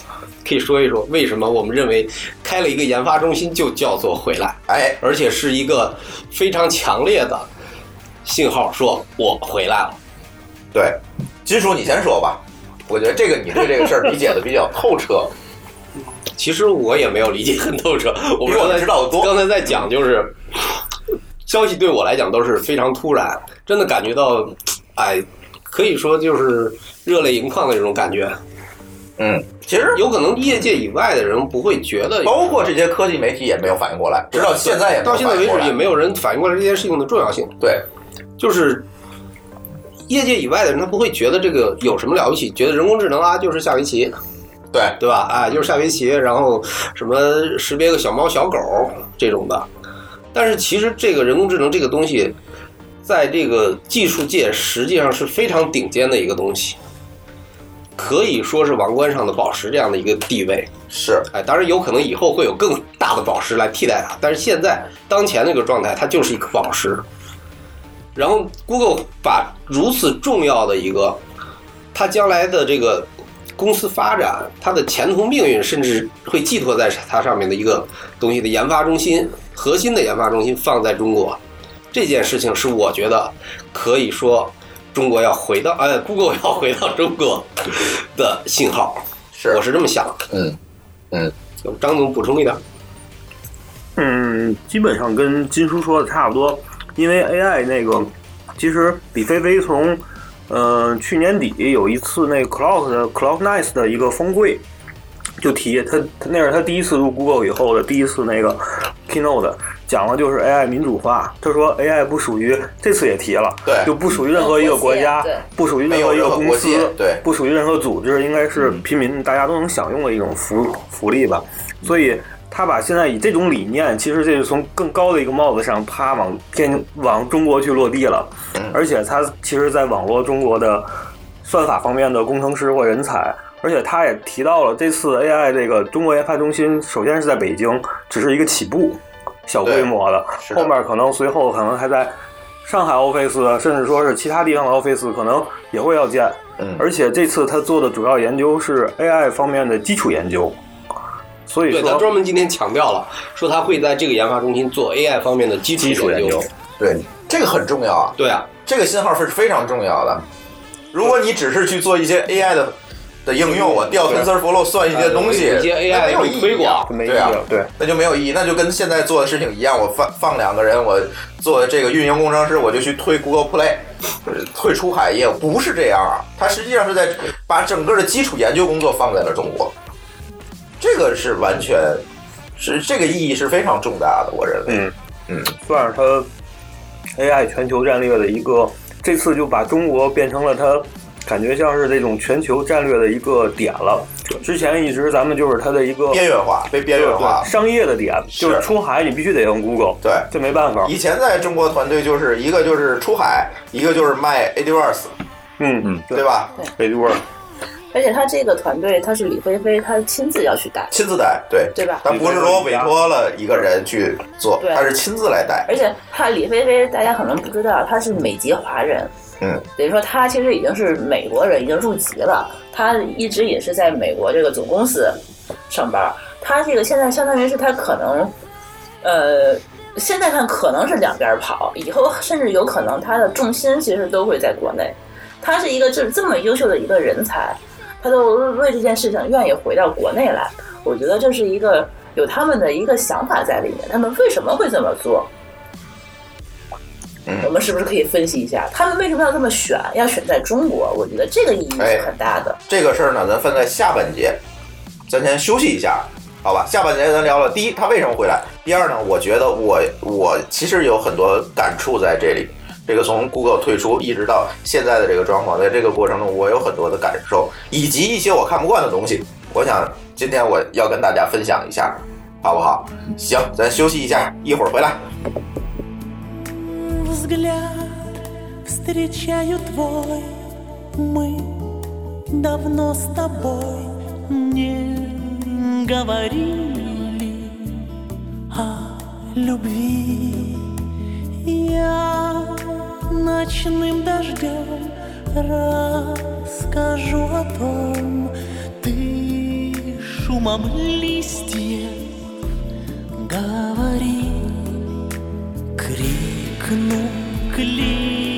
Speaker 2: 可以说一说，为什么我们认为开了一个研发中心就叫做回来？
Speaker 1: 哎，
Speaker 2: 而且是一个非常强烈的信号，说我回来了。
Speaker 1: 对，金叔你先说吧，我觉得这个你对这个事儿理解的比较透彻。
Speaker 2: 其实我也没有理解很透彻，我。刚才在讲就是。消息对我来讲都是非常突然，真的感觉到，哎，可以说就是热泪盈眶的这种感觉。
Speaker 1: 嗯，其实
Speaker 2: 有可能业界以外的人不会觉得，
Speaker 1: 包括这些科技媒体也没有反应过来，直到现在也
Speaker 2: 到现在为止也没有人反应过来这件事情的重要性。
Speaker 1: 对，
Speaker 2: 就是业界以外的人他不会觉得这个有什么了不起，觉得人工智能啊就是下围棋，
Speaker 1: 对
Speaker 2: 对吧？哎，就是下围棋，然后什么识别个小猫小狗这种的。但是其实这个人工智能这个东西，在这个技术界实际上是非常顶尖的一个东西，可以说是王冠上的宝石这样的一个地位。
Speaker 1: 是，
Speaker 2: 哎，当然有可能以后会有更大的宝石来替代它，但是现在当前那个状态，它就是一颗宝石。然后 Google 把如此重要的一个，它将来的这个公司发展，它的前途命运，甚至会寄托在它上面的一个东西的研发中心。核心的研发中心放在中国，这件事情是我觉得可以说中国要回到，哎，Google 要回到中国的信号，
Speaker 1: 是，
Speaker 2: 我是这么想。
Speaker 1: 嗯嗯，
Speaker 2: 张总补充一点。
Speaker 4: 嗯，基本上跟金叔说的差不多，因为 AI 那个，其实李飞飞从嗯去年底有一次那 Cloud 的 Cloud Nice 的一个峰会。就提他，他那是他第一次入 Google 以后的第一次那个 keynote，讲的就是 AI 民主化。他说 AI 不属于，这次也提了，
Speaker 1: 对，
Speaker 4: 就不属于任何一个国家，不属于任何一个公司，
Speaker 1: 对，
Speaker 4: 不属于任何组织，应该是平民大家都能享用的一种福福利吧。所以他把现在以这种理念，其实这是从更高的一个帽子上啪往天往中国去落地了。而且他其实在网络中国的算法方面的工程师或人才。而且他也提到了，这次 AI 这个中国研发中心，首先是在北京，只是一个起步，小规模
Speaker 1: 的，
Speaker 4: 后面可能随后可能还在上海 office，甚至说是其他地方的 office，可能也会要建。
Speaker 1: 嗯，
Speaker 4: 而且这次他做的主要研究是 AI 方面的基础研究，所以说
Speaker 2: 他专门今天强调了，说他会在这个研发中心做 AI 方面的基
Speaker 5: 础
Speaker 2: 研
Speaker 5: 究。
Speaker 1: 对，这个很重要啊。
Speaker 2: 对啊，
Speaker 1: 这个信号是非常重要的。如果你只是去做一些 AI 的的应用，我调 TensorFlow 算一些东西，
Speaker 2: 有一些 AI
Speaker 1: 没有意义
Speaker 2: 推广
Speaker 1: 啊，对啊
Speaker 4: 对，
Speaker 1: 那就没有意义，那就跟现在做的事情一样，我放放两个人，我做这个运营工程师，我就去推 Google Play，呃推出海业务，不是这样啊，它实际上是在把整个的基础研究工作放在了中国，这个是完全是这个意义是非常重大的，我认为，
Speaker 4: 嗯。
Speaker 1: 嗯，
Speaker 4: 算是它 AI 全球战略的一个，这次就把中国变成了它感觉像是这种全球战略的一个点了。之前一直咱们就是它的一个
Speaker 1: 边缘化，被边缘化。
Speaker 4: 商业的点，就是出海你必须得用 Google，
Speaker 1: 对，
Speaker 4: 这没办法。
Speaker 1: 以前在中国团队就是一个就是出海，一个就是卖 AWS，
Speaker 4: 嗯嗯，
Speaker 1: 对。吧？
Speaker 4: 北多
Speaker 3: 而且他这个团队，他是李飞飞，他亲自要去带，
Speaker 1: 亲自带，对
Speaker 3: 对吧
Speaker 1: 他不是说委托了一个人去做，
Speaker 3: 对
Speaker 1: 他是亲自来带。
Speaker 3: 而且他李飞飞，大家可能不知道，他是美籍华人，
Speaker 1: 嗯，
Speaker 3: 等于说他其实已经是美国人，已经入籍了。他一直也是在美国这个总公司上班。他这个现在相当于是他可能，呃，现在看可能是两边跑，以后甚至有可能他的重心其实都会在国内。他是一个就是这么优秀的一个人才，他都为这件事情愿意回到国内来。我觉得这是一个有他们的一个想法在里面，他们为什么会这么做？我们是不是可以分析一下，他们为什么要这么选，要选在中国？我觉得这个意义是很大的。
Speaker 1: 这个事儿呢，咱分在下半节，咱先休息一下，好吧？下半节咱聊聊，第一，他为什么回来？第二呢，我觉得我我其实有很多感触在这里。这个从 Google 退出一直到现在的这个状况，在这个过程中，我有很多的感受，以及一些我看不惯的东西。我想今天我要跟大家分享一下，好不好？行，咱休息一下，一会儿回来。
Speaker 6: взгляд встречаю твой Мы давно с тобой не говорили о любви Я ночным дождем расскажу о том Ты шумом листьев говори Крикну клином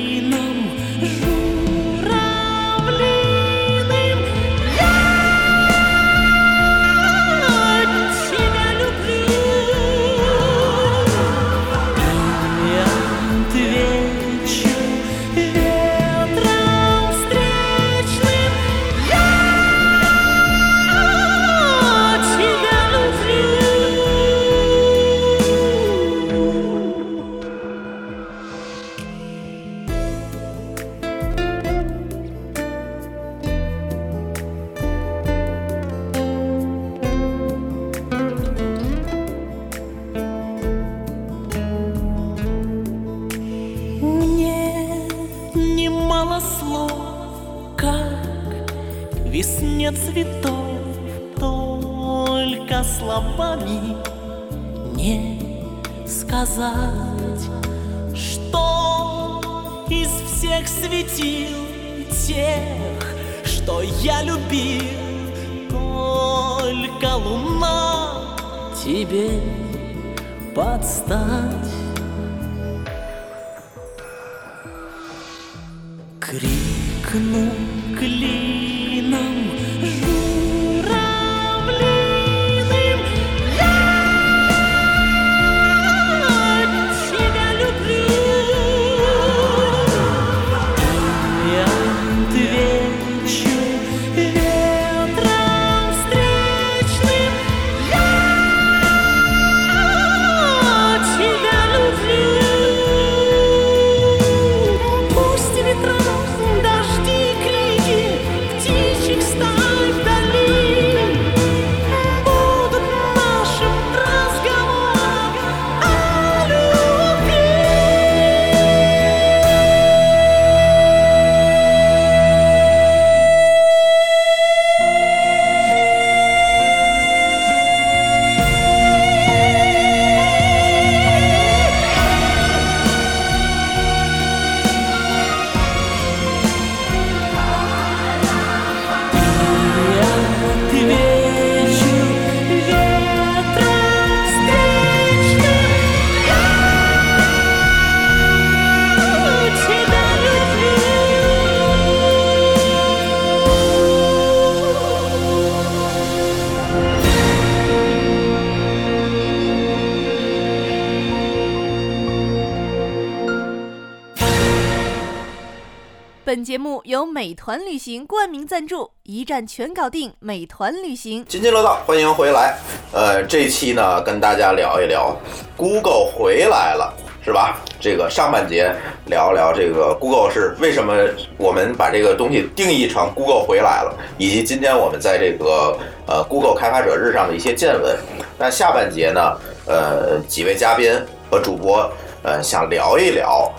Speaker 7: 本节目由美团旅行冠名赞助，一站全搞定，美团旅行。
Speaker 1: 津津乐道，欢迎回来。呃，这期呢，跟大家聊一聊，Google 回来了，是吧？这个上半节聊一聊这个 Google 是为什么我们把这个东西定义成 Google 回来了，以及今天我们在这个呃 Google 开发者日上的一些见闻。那下半节呢，呃，几位嘉宾和主播，呃，想聊一聊，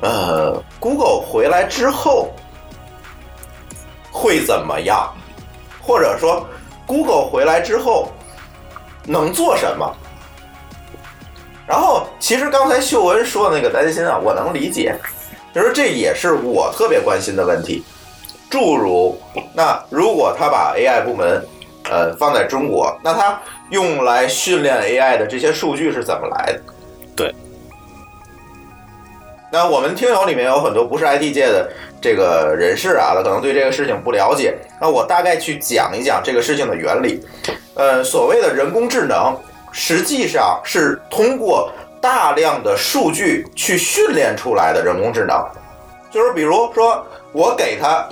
Speaker 1: 呃，Google 回来之后会怎么样，或者说 Google 回来之后能做什么？然后，其实刚才秀文说的那个担心啊，我能理解，就是这也是我特别关心的问题。诸如，那如果他把 AI 部门呃放在中国，那他用来训练 AI 的这些数据是怎么来的？
Speaker 5: 对。
Speaker 1: 那我们听友里面有很多不是 IT 界的这个人士啊，他可能对这个事情不了解。那我大概去讲一讲这个事情的原理。呃，所谓的人工智能，实际上是通过大量的数据去训练出来的人工智能。就是比如说，我给他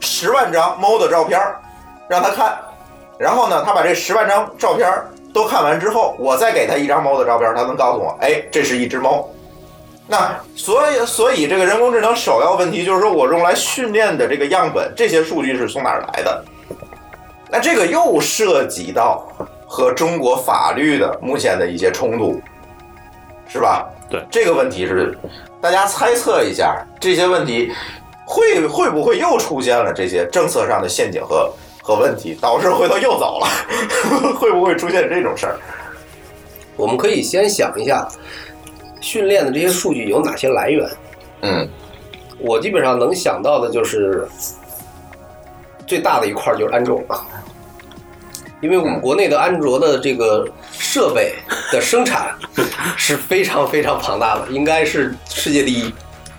Speaker 1: 十万张猫的照片儿，让他看，然后呢，他把这十万张照片儿都看完之后，我再给他一张猫的照片儿，他能告诉我，哎，这是一只猫。那所以，所以这个人工智能首要问题就是说，我用来训练的这个样本，这些数据是从哪儿来的？那这个又涉及到和中国法律的目前的一些冲突，是吧？
Speaker 5: 对，
Speaker 1: 这个问题是大家猜测一下，这些问题会会不会又出现了这些政策上的陷阱和和问题，导致回头又走了？(laughs) 会不会出现这种事儿？
Speaker 2: 我们可以先想一下，训练的这些数据有哪些来源？
Speaker 1: 嗯，
Speaker 2: 我基本上能想到的就是最大的一块儿就是安卓嘛，因为我们国内的安卓的这个设备的生产 (laughs) 是非常非常庞大的，应该是世界第一，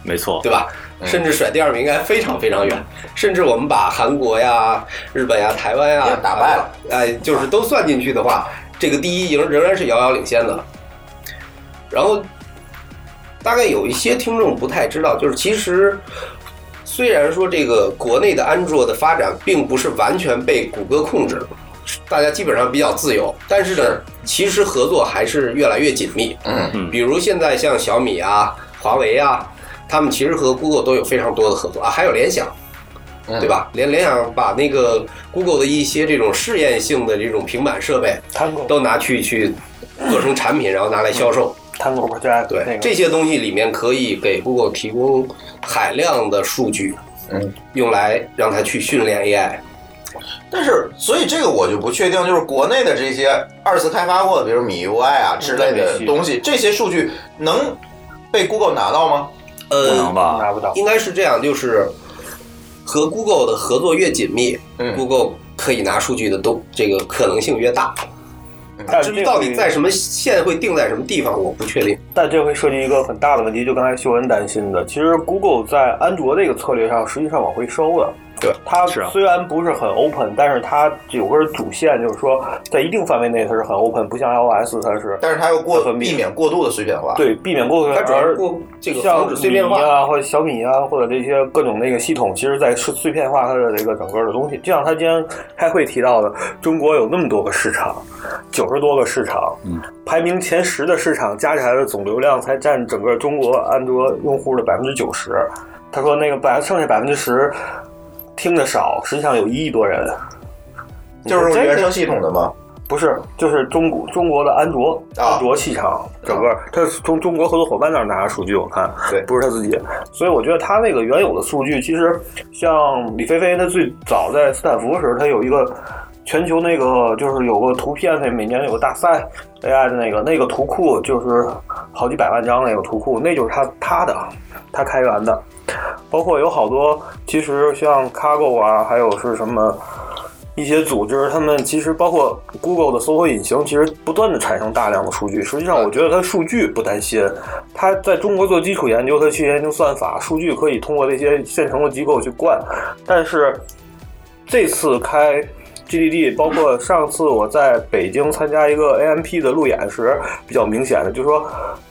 Speaker 5: 没错，
Speaker 2: 对吧？甚至甩第二名应该非常非常远，甚至我们把韩国呀、日本呀、台湾呀
Speaker 1: 打败了，
Speaker 2: 哎，就是都算进去的话，这个第一仍仍然是遥遥领先的。然后，大概有一些听众不太知道，就是其实虽然说这个国内的安卓的发展并不是完全被谷歌控制，大家基本上比较自由，但是呢，其实合作还是越来越紧密。
Speaker 1: 嗯
Speaker 2: 比如现在像小米啊、华为啊，他们其实和 Google 都有非常多的合作啊，还有联想，
Speaker 1: 嗯
Speaker 2: 对吧？联联想把那个 Google 的一些这种试验性的这种平板设备都拿去去做成产品，然后拿来销售。
Speaker 4: Tango Project
Speaker 2: 对
Speaker 4: 那个
Speaker 2: 这些东西里面可以给 Google 提供海量的数据，
Speaker 1: 嗯，
Speaker 2: 用来让它去训练 AI。
Speaker 1: 但是，所以这个我就不确定，就是国内的这些二次开发过的，比如米 UI 啊之类的东西，这些数据能被 Google 拿到吗？
Speaker 2: 呃，
Speaker 5: 不能吧？
Speaker 4: 拿不到。
Speaker 2: 应该是这样，就是和 Google 的合作越紧密、
Speaker 1: 嗯
Speaker 2: g o o g l e 可以拿数据的都这个可能性越大。至于到底在什么线会定在什么地方，我不确定。
Speaker 4: 但这会涉及一个很大的问题，就刚才秀恩担心的，其实 Google 在安卓这个策略上，实际上往回收了。
Speaker 1: 对，
Speaker 4: 它虽然不是很 open，但是它有根主线，就是说在一定范围内它是很 open，不像 iOS 它是。
Speaker 1: 但是它又过
Speaker 4: 很
Speaker 1: 避免过度的碎片化。
Speaker 4: 对，避免过度。
Speaker 2: 它主要是过这个
Speaker 4: 像
Speaker 2: 防止碎片化
Speaker 4: 啊，或者小米啊，或者这些各种那个系统，其实在碎碎片化它的这个整个的东西。就像他今天开会提到的，中国有那么多个市场，九十多个市场，
Speaker 5: 嗯，
Speaker 4: 排名前十的市场加起来的总流量才占整个中国安卓用户的百分之九十。他说那个百剩下百分之十听着少，实际上有一亿多人，
Speaker 1: 就是
Speaker 4: 这个
Speaker 1: 原生系统的吗？
Speaker 4: 不是，就是中国中国的安卓、
Speaker 1: 啊
Speaker 4: 安卓市场，整个他是从中国合作伙伴那儿拿的数据，我看
Speaker 1: 对
Speaker 4: 不是他自己，所以我觉得他那个原有的数据，其实像李飞飞，他最早在斯坦福时，他有一个全球那个就是有个图片，那每年有个大赛 AI 的那个那个图库，就是好几百万张那个图库，那就是他他的，他开源的，包括有好多，其实像 Cargo 啊，还有是什么。一些组织，他们其实包括 Google 的搜索引擎，其实不断的产生大量的数据。实际上，我觉得它数据不担心，它在中国做基础研究，它去研究算法，数据可以通过这些现成的机构去灌。但是这次开 GDD，包括上次我在北京参加一个 AMP 的路演时，比较明显的就是说，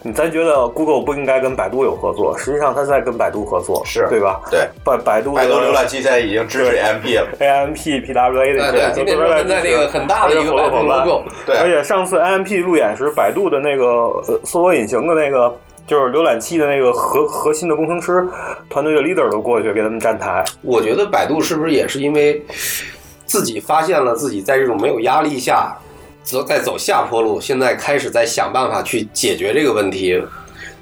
Speaker 4: 嗯咱觉得 Google 不应该跟百度有合作，实际上它在跟百度合作，
Speaker 1: 是
Speaker 4: 对吧？
Speaker 1: 对，
Speaker 4: 百百度
Speaker 1: 百度浏览器现在已经支持 AMP 了。
Speaker 4: AMP、PWA 的
Speaker 2: 对对今天说现在那个很大的一个百度 logo
Speaker 1: 对
Speaker 4: 而且上次 AMP 路演时，百度的那个呃搜索引擎的那个。就是浏览器的那个核核心的工程师团队的 leader 都过去给他们站台，
Speaker 2: 我觉得百度是不是也是因为自己发现了自己在这种没有压力下走在走下坡路，现在开始在想办法去解决这个问题，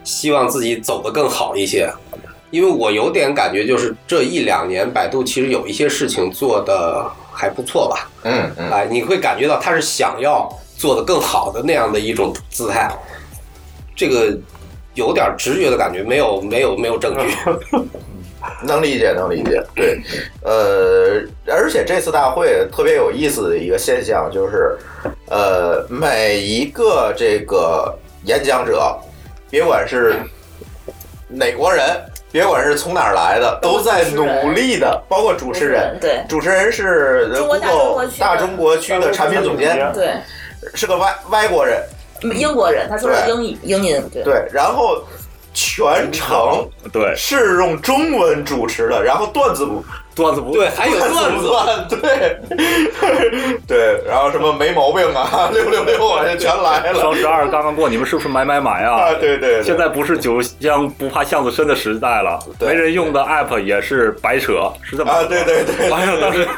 Speaker 2: 希望自己走得更好一些。因为我有点感觉，就是这一两年百度其实有一些事情做的还不错吧，
Speaker 1: 嗯嗯，
Speaker 2: 哎，你会感觉到他是想要做得更好的那样的一种姿态，这个有点直觉的感觉，没有没有没有证据。(laughs)
Speaker 1: 能理解，能理解。对，呃，而且这次大会特别有意思的一个现象就是，呃，每一个这个演讲者，别管是哪国人，别管是从哪儿来的，都在努力的，包括主持人。
Speaker 3: 对
Speaker 1: 主持人是
Speaker 3: 中国大中国
Speaker 1: Google
Speaker 3: 区的
Speaker 1: 大中国区的产品总监，
Speaker 3: 对，
Speaker 1: 是个外外国人。
Speaker 3: 英国人，他说的英语英音，对
Speaker 1: 对，然后全程
Speaker 5: 对。
Speaker 1: 是用中文主持的，然后段子不
Speaker 5: 段子不
Speaker 2: 对，还有段子，
Speaker 1: 段，对。(laughs) 对，然后什么没毛病啊，(laughs) 六六六啊，就全来了。
Speaker 5: 双十二刚刚过，你们是不是买买买啊？
Speaker 1: 啊！对对对，
Speaker 5: 现在不是酒香不怕巷子深的时代了，没人用的 app 也是白扯，是这么
Speaker 1: 啊，对对对，
Speaker 5: 完了当时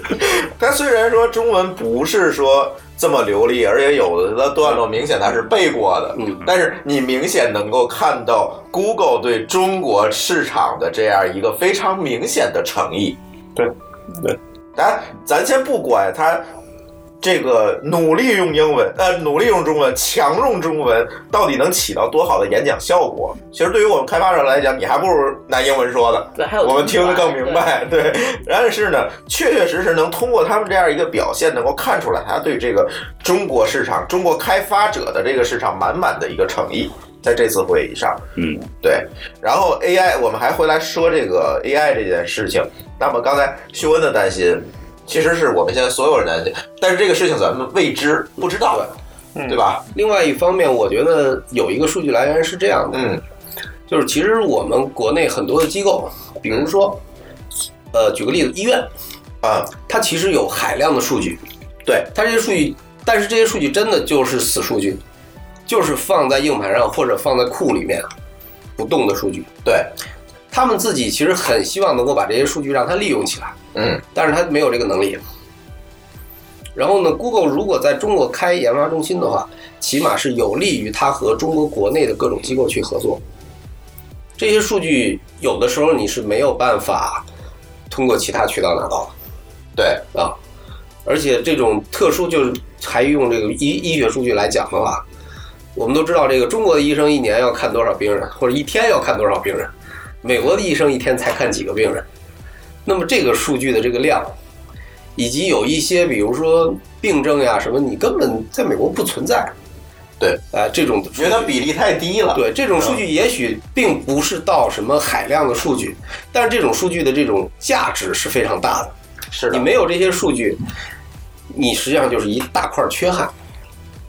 Speaker 5: (laughs)
Speaker 1: 他虽然说中文不是说这么流利，而且有的段落明显他是背过的，
Speaker 2: 嗯。
Speaker 1: 但是你明显能够看到 Google 对中国市场的这样一个非常明显的诚意。
Speaker 4: 对对，
Speaker 1: 咱咱先不管他这个努力用英文，呃，努力用中文，强用中文，到底能起到多好的演讲效果？其实对于我们开发者来讲，你还不如拿英文说的。
Speaker 3: 对，还有
Speaker 1: 我们听得更明白，对。但是呢，确确实实能通过他们这样一个表现，能够看出来他对这个中国市场、中国开发者的这个市场满满的一个诚意，在这次会议上，
Speaker 5: 嗯，
Speaker 1: 对。然后 AI，我们还回来说这个 AI 这件事情。那么刚才秀恩的担心，其实是我们现在所有人担心，但是这个事情咱们未知，不知道，
Speaker 4: 嗯
Speaker 1: 对吧？
Speaker 2: 另外一方面，我觉得有一个数据来源是这样的，
Speaker 1: 嗯
Speaker 2: 就是其实我们国内很多的机构，比如说，呃，举个例子，医院，
Speaker 1: 啊，
Speaker 2: 它其实有海量的数据，
Speaker 1: 对，
Speaker 2: 它这些数据，但是这些数据真的就是死数据，就是放在硬盘上或者放在库里面不动的数据。
Speaker 1: 对，
Speaker 2: 他们自己其实很希望能够把这些数据让它利用起来，
Speaker 1: 嗯
Speaker 2: 但是他没有这个能力。然后呢，Google 如果在中国开研发中心的话，起码是有利于它和中国国内的各种机构去合作。这些数据有的时候你是没有办法通过其他渠道拿到的对，啊，而且这种特殊就是还用这个医医学数据来讲的话，我们都知道这个中国的医生一年要看多少病人，或者一天要看多少病人，美国的医生一天才看几个病人。那么这个数据的这个量，以及有一些比如说病症呀什么，你根本在美国不存在。
Speaker 1: 对，
Speaker 2: 哎、这种
Speaker 1: 觉得比例太低了。
Speaker 2: 对这种数据也许并不是到什么海量的数据，但是这种数据的这种价值是非常大的。
Speaker 1: 是的，
Speaker 2: 你没有这些数据，你实际上就是一大块缺憾。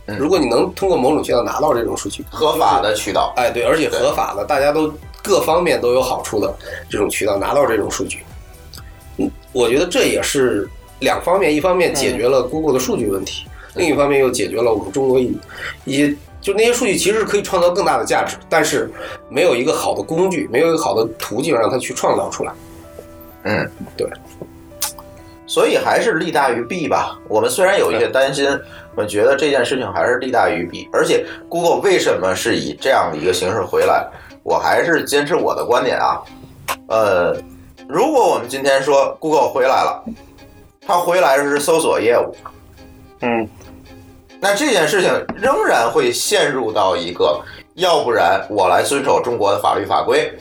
Speaker 1: 嗯
Speaker 2: 如果你能通过某种渠道拿到这种数据，
Speaker 1: 合法的渠道。
Speaker 2: 哎，对，而且合法的，大家都各方面都有好处的这种渠道拿到这种数据，嗯，我觉得这也是两方面，一方面解决了 Google 的数据问题，另一方面又解决了我们中国一一些，就那些数据其实是可以创造更大的价值，但是没有一个好的工具，没有一个好的途径让它去创造出来。
Speaker 1: 嗯，
Speaker 2: 对。
Speaker 1: 所以还是利大于弊吧。我们虽然有一些担心，我觉得这件事情还是利大于弊。而且，Google 为什么是以这样的一个形式回来？我还是坚持我的观点啊。呃，如果我们今天说 Google 回来了，它回来是搜索业务，
Speaker 4: 嗯，
Speaker 1: 那这件事情仍然会陷入到一个，要不然我来遵守中国的法律法规，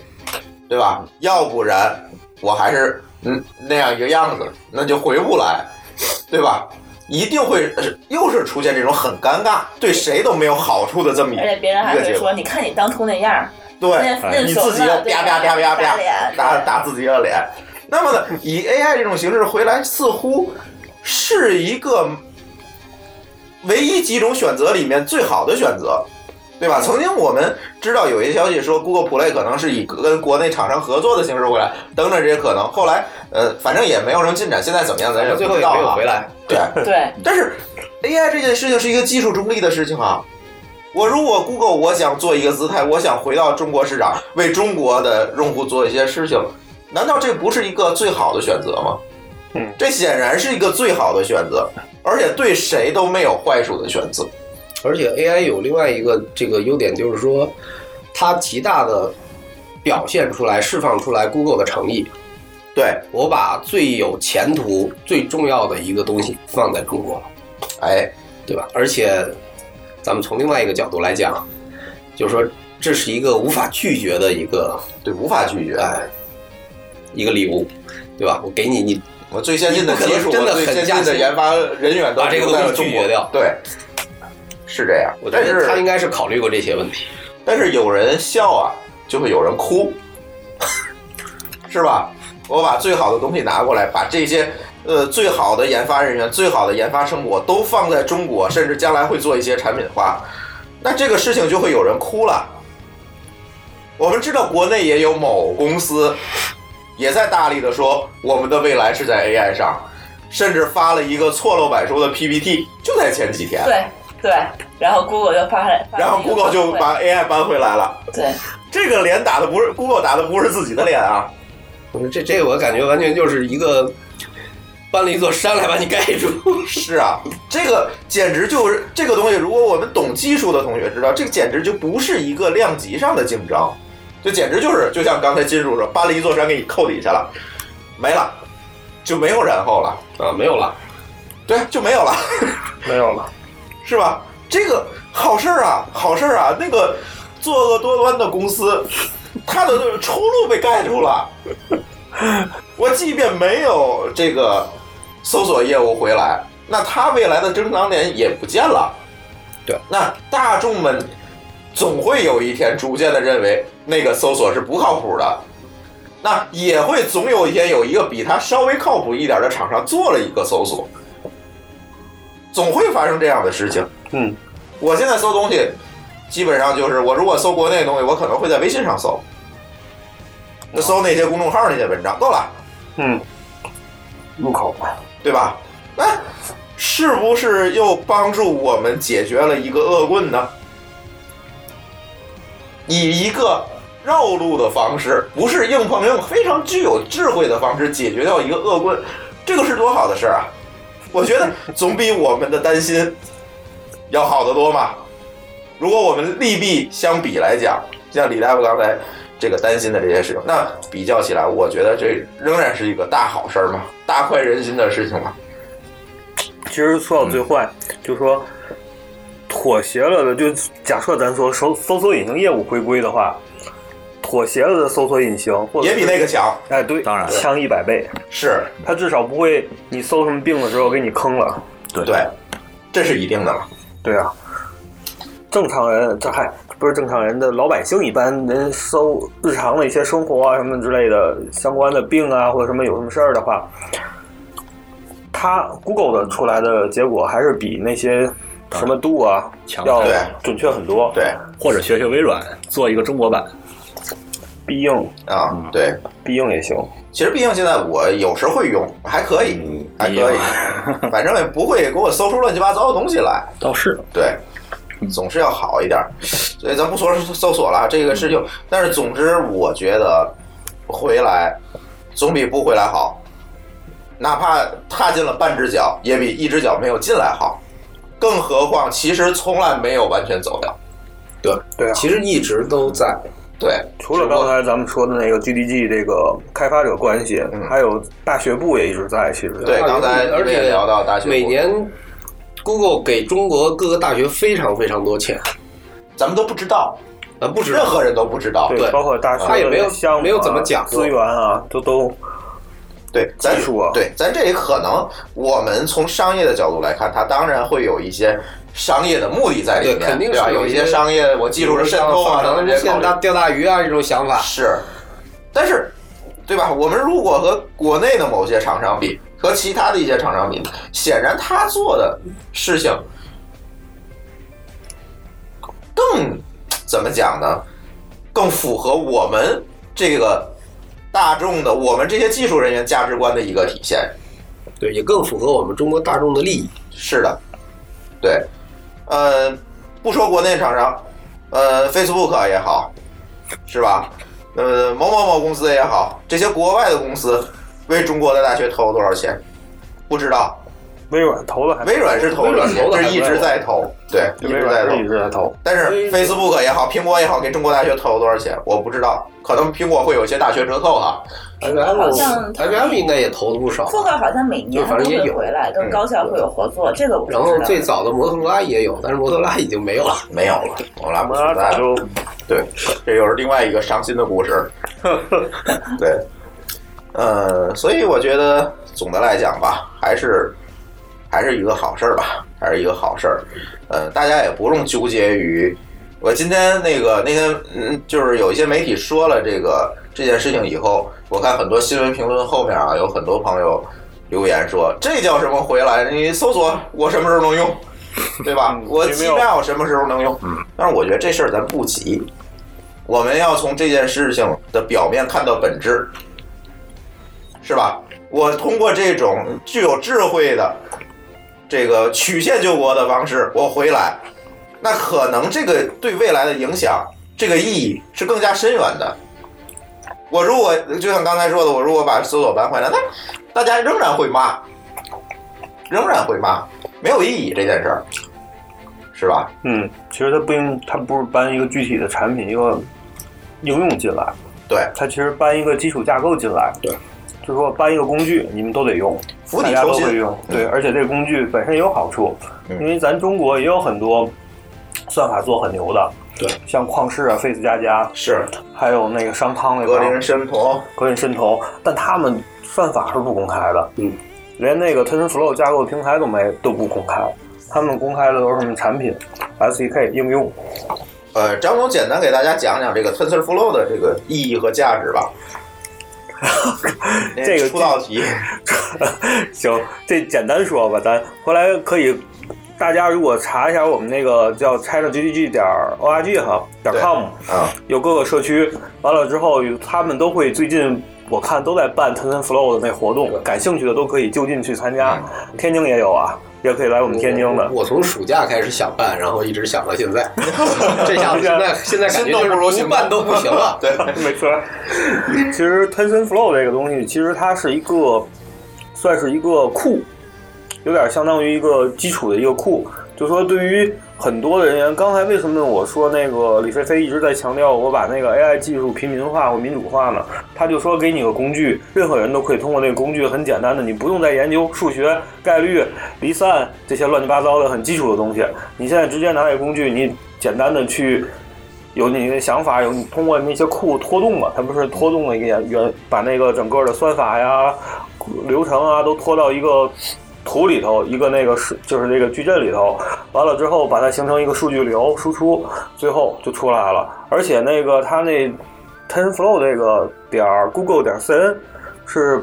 Speaker 1: 对吧？要不然我还是嗯那样一个样子，那就回不来，对吧？一定会又是出现这种很尴尬，对谁都没有好处的这么一个
Speaker 3: 而且别人还会说，。你看你当初那样儿，
Speaker 1: 对你自己要啪啪啪啪啪打打自己的脸。那么呢，以 AI 这种形式回来，似乎是一个唯一几种选择里面最好的选择，对吧？曾经我们知道有一些消息说，Google Play 可能是以跟国内厂商合作的形式回来，等等这些可能。后来，呃，反正也没有什么进展。现在怎么样，咱也
Speaker 2: 最后也
Speaker 1: 不知道啊
Speaker 2: 没有回来。
Speaker 1: 对
Speaker 3: 对，
Speaker 1: 但是 AI 这件事情是一个技术中立的事情啊。我如果 Google 我想做一个姿态，我想回到中国市场，为中国的用户做一些事情，难道这不是一个最好的选择吗？
Speaker 4: 嗯，
Speaker 1: 这显然是一个最好的选择，而且对谁都没有坏处的选择。
Speaker 2: 而且 AI 有另外一个这个优点，就是说它极大的表现出来、释放出来 Google 的诚意。
Speaker 1: 对
Speaker 2: 我把最有前途、最重要的一个东西放在中国了，
Speaker 1: 哎，
Speaker 2: 对吧？而且咱们从另外一个角度来讲，就是说这是一个无法拒绝的一个
Speaker 1: 对，无法拒绝。
Speaker 2: 哎一个礼物，对吧？我给你，你
Speaker 1: 我最先进的技术，
Speaker 2: 真的
Speaker 1: 我最先进的研发人员都
Speaker 2: 把这个东西拒绝掉。
Speaker 1: 对，是这样。
Speaker 2: 我觉
Speaker 1: 但是
Speaker 2: 得他应该是考虑过这些问题。
Speaker 1: 但是有人笑啊，就会有人哭，(laughs) 是吧？我把最好的东西拿过来，把这些呃最好的研发人员、最好的研发成果都放在中国，甚至将来会做一些产品化，那这个事情就会有人哭了。我们知道国内也有某公司也在大力的说我们的未来是在 (laughs) AI 上，甚至发了一个错漏百出的 PPT，就在前几天。
Speaker 3: 对对，然后 Google 就发来，发
Speaker 1: 然后 Google 就把 AI 搬回来了。
Speaker 3: 对
Speaker 1: 这个脸打的不是 Google 打的不是自己的脸啊，
Speaker 2: 我说这这个我感觉完全就是一个搬了一座山来把你盖住。
Speaker 1: 是啊，这个简直就是这个东西。如果我们懂技术的同学知道，这个简直就不是一个量级上的竞争，这简直就是就像刚才金叔说，搬了一座山给你扣底下了，没了，就没有然后了
Speaker 2: 啊，没有了，
Speaker 1: 对，就没有了，(laughs)
Speaker 4: 没有了，
Speaker 1: 是吧？这个好事儿啊，好事儿啊，那个作恶多端的公司，它的出路被盖住了。(laughs) 我即便没有这个搜索业务回来，那它未来的增长点也不见了。
Speaker 2: 对，
Speaker 1: 那大众们总会有一天逐渐的认为那个搜索是不靠谱的，那也会总有一天有一个比它稍微靠谱一点的厂商做了一个搜索，总会发生这样的事情。
Speaker 4: 嗯，
Speaker 1: 我现在搜东西，基本上就是我如果搜国内的东西，我可能会在微信上搜，那搜那些公众号那些文章够了，
Speaker 4: 嗯，入口吧，
Speaker 1: 对吧？那是不是又帮助我们解决了一个恶棍呢？以一个绕路的方式，不是硬碰硬，非常具有智慧的方式解决掉一个恶棍，这个是多好的事儿啊！我觉得总比我们的担心要好得多嘛。如果我们利弊相比来讲，像李大夫刚才这个担心的这些事情，那比较起来，我觉得这仍然是一个大好事儿嘛，大快人心的事情嘛。
Speaker 4: 其实说到最坏，就是说妥协了的，就假设咱说搜搜索引擎业务回归的话，妥协了的搜索引擎或者
Speaker 1: 也比那个强。
Speaker 4: 哎，对，
Speaker 5: 当然
Speaker 4: 强一百倍。
Speaker 1: 是，
Speaker 4: 它至少不会你搜什么病的时候给你坑了。
Speaker 5: 对
Speaker 1: 对，这是一定的嘛。
Speaker 4: 对啊，正常人这还不是正常人的老百姓一般人搜日常的一些生活啊什么之类的相关的病啊或者什么有什么事儿的话，它 Google 的出来的结果还是比那些什么度啊要准确很多。
Speaker 1: 对，
Speaker 5: 或者学学微软做一个中国版，
Speaker 4: 必应。
Speaker 1: 啊，对，
Speaker 4: 必应也行。
Speaker 1: 其实必应现在我有时会用，还可以，还可以，反正也不会给我搜出乱七八糟的东西来。
Speaker 5: 倒是。
Speaker 1: 对，总是要好一点。所以咱不说搜索了这个事情，但是总之我觉得回来总比不回来好，哪怕踏进了半只脚，也比一只脚没有进来好。更何况，其实从来没有完全走掉。
Speaker 2: 对
Speaker 4: 对啊，
Speaker 2: 其实一直都在。
Speaker 1: 对，
Speaker 4: 除了刚才咱们说的那个 GDG 这个开发者关系，还有大学部也一直在。其实
Speaker 1: 对，刚才
Speaker 2: 而且
Speaker 1: 也聊到大学部
Speaker 2: 每年 Google 给中国各个大学非常非常多钱，
Speaker 1: 咱们都不知道，
Speaker 2: 呃，不知道
Speaker 1: 任何人都不知道。
Speaker 4: 对，包括大学
Speaker 2: 他也没有没有怎么讲
Speaker 4: 资源啊，都都
Speaker 1: 对，咱
Speaker 4: 说啊
Speaker 1: 对，咱这里可能我们从商业的角度来看，它当然会有一些商业的目的在里面，
Speaker 2: 对，肯定
Speaker 1: 是？有一
Speaker 2: 些
Speaker 1: 些商业，我技术是渗透啊，
Speaker 2: 放长线
Speaker 1: 等等这些考虑
Speaker 2: 大钓大鱼啊这种想法。
Speaker 1: 是，但是，对吧？我们如果和国内的某些厂商比，和其他的一些厂商比，显然他做的事情更怎么讲呢？更符合我们这个大众的，我们这些技术人员价值观的一个体现。
Speaker 2: 对，也更符合我们中国大众的利益。
Speaker 1: 是的，对，呃，不说国内厂商，呃，Facebook 也好，是吧？呃，某某某公司也好，这些国外的公司为中国的大学投了多少钱？不知道。
Speaker 4: 微软投了还
Speaker 1: 微软是投了钱，这一直在投，对，一直在投，
Speaker 4: 一直在投。
Speaker 1: 但是 Facebook 也好，苹果也好，给中国大学投了多少钱？我不知道，可能苹果会有一些大学折扣哈。
Speaker 2: IBM
Speaker 3: 好像
Speaker 2: IBM 应该也投了不少。
Speaker 3: 富克好像每年都会回来跟高校会有合作，这个我
Speaker 2: 然后最早的摩托罗拉也有，但是摩托罗拉已经没有了，
Speaker 1: 没有了，摩托罗拉不存在了。对，这又是另外一个伤心的故事。(laughs) 对，呃，所以我觉得总的来讲吧，还是还是一个好事儿吧，还是一个好事儿。呃，大家也不用纠结于。我今天那个那天嗯，就是有一些媒体说了这个这件事情以后，我看很多新闻评论后面啊，有很多朋友留言说这叫什么回来？你搜索我什么时候能用，对吧？我机票什么时候能用？嗯，但是我觉得这事儿咱不急，我们要从这件事情的表面看到本质，是吧？我通过这种具有智慧的这个曲线救国的方式，我回来。那可能这个对未来的影响，这个意义是更加深远的。我如果就像刚才说的，我如果把搜索搬回来，那大家仍然会骂，仍然会骂，没有意义这件事儿，是吧？
Speaker 4: 嗯，其实它不应，它不是搬一个具体的产品一个应用进来，
Speaker 1: 对，
Speaker 4: 它其实搬一个基础架构进来，
Speaker 1: 对，
Speaker 4: 就是说搬一个工具，你们都得用，
Speaker 1: 釜底
Speaker 4: 都会用，对，而且这个工具本身也有好处，
Speaker 1: 嗯。
Speaker 4: 因为咱中国也有很多算法做很牛的，
Speaker 2: 对，
Speaker 4: 像旷视啊、Face 加加
Speaker 1: 是，
Speaker 4: 还有那个商汤那
Speaker 1: 个
Speaker 4: 格
Speaker 1: 林申图，
Speaker 4: 格林申图，但他们算法是不公开的，
Speaker 2: 嗯，
Speaker 4: 连那个 TensorFlow 架构平台都没都不公开，他们公开的都是什么产品、SDK 应用。
Speaker 1: 呃，张总简单给大家讲讲这个 TensorFlow 的这个意义和价值吧。
Speaker 4: 这个 (laughs)
Speaker 1: 出道题，(laughs)
Speaker 4: 行，这简单说吧，咱回来可以，大家如果查一下我们那个叫 ChinaGDG 点 org 哈点 com
Speaker 1: 啊，
Speaker 4: 有各个社区，完了之后他们都会最近。我看都在办 TensorFlow 的那活动，感兴趣的都可以就近去参加。天津也有啊，也可以来我们天津的。
Speaker 2: 我从暑假开始想办，然后一直想到现在。(laughs) 这下子现在 (laughs) 现在感觉就是不办都不行了。(laughs)
Speaker 1: 对，
Speaker 4: 没错。其实 TensorFlow 这个东西，其实它是一个算是一个库，有点相当于一个基础的一个库。就说对于很多的人员，刚才为什么我说那个李飞飞一直在强调我把那个 AI 技术平民化或民主化呢？他就说给你个工具，任何人都可以通过那个工具，很简单的，你不用再研究数学、概率、离散这些乱七八糟的很基础的东西，你现在直接拿这个工具，你简单的去。有你的想法，有你通过那些库拖动嘛？它不是拖动了一个原，把那个整个的算法呀、流程啊都拖到一个图里头，一个那个是就是那个矩阵里头，完了之后把它形成一个数据流输出，最后就出来了。而且那个它那 TensorFlow 这个点儿 Google 点 cn 是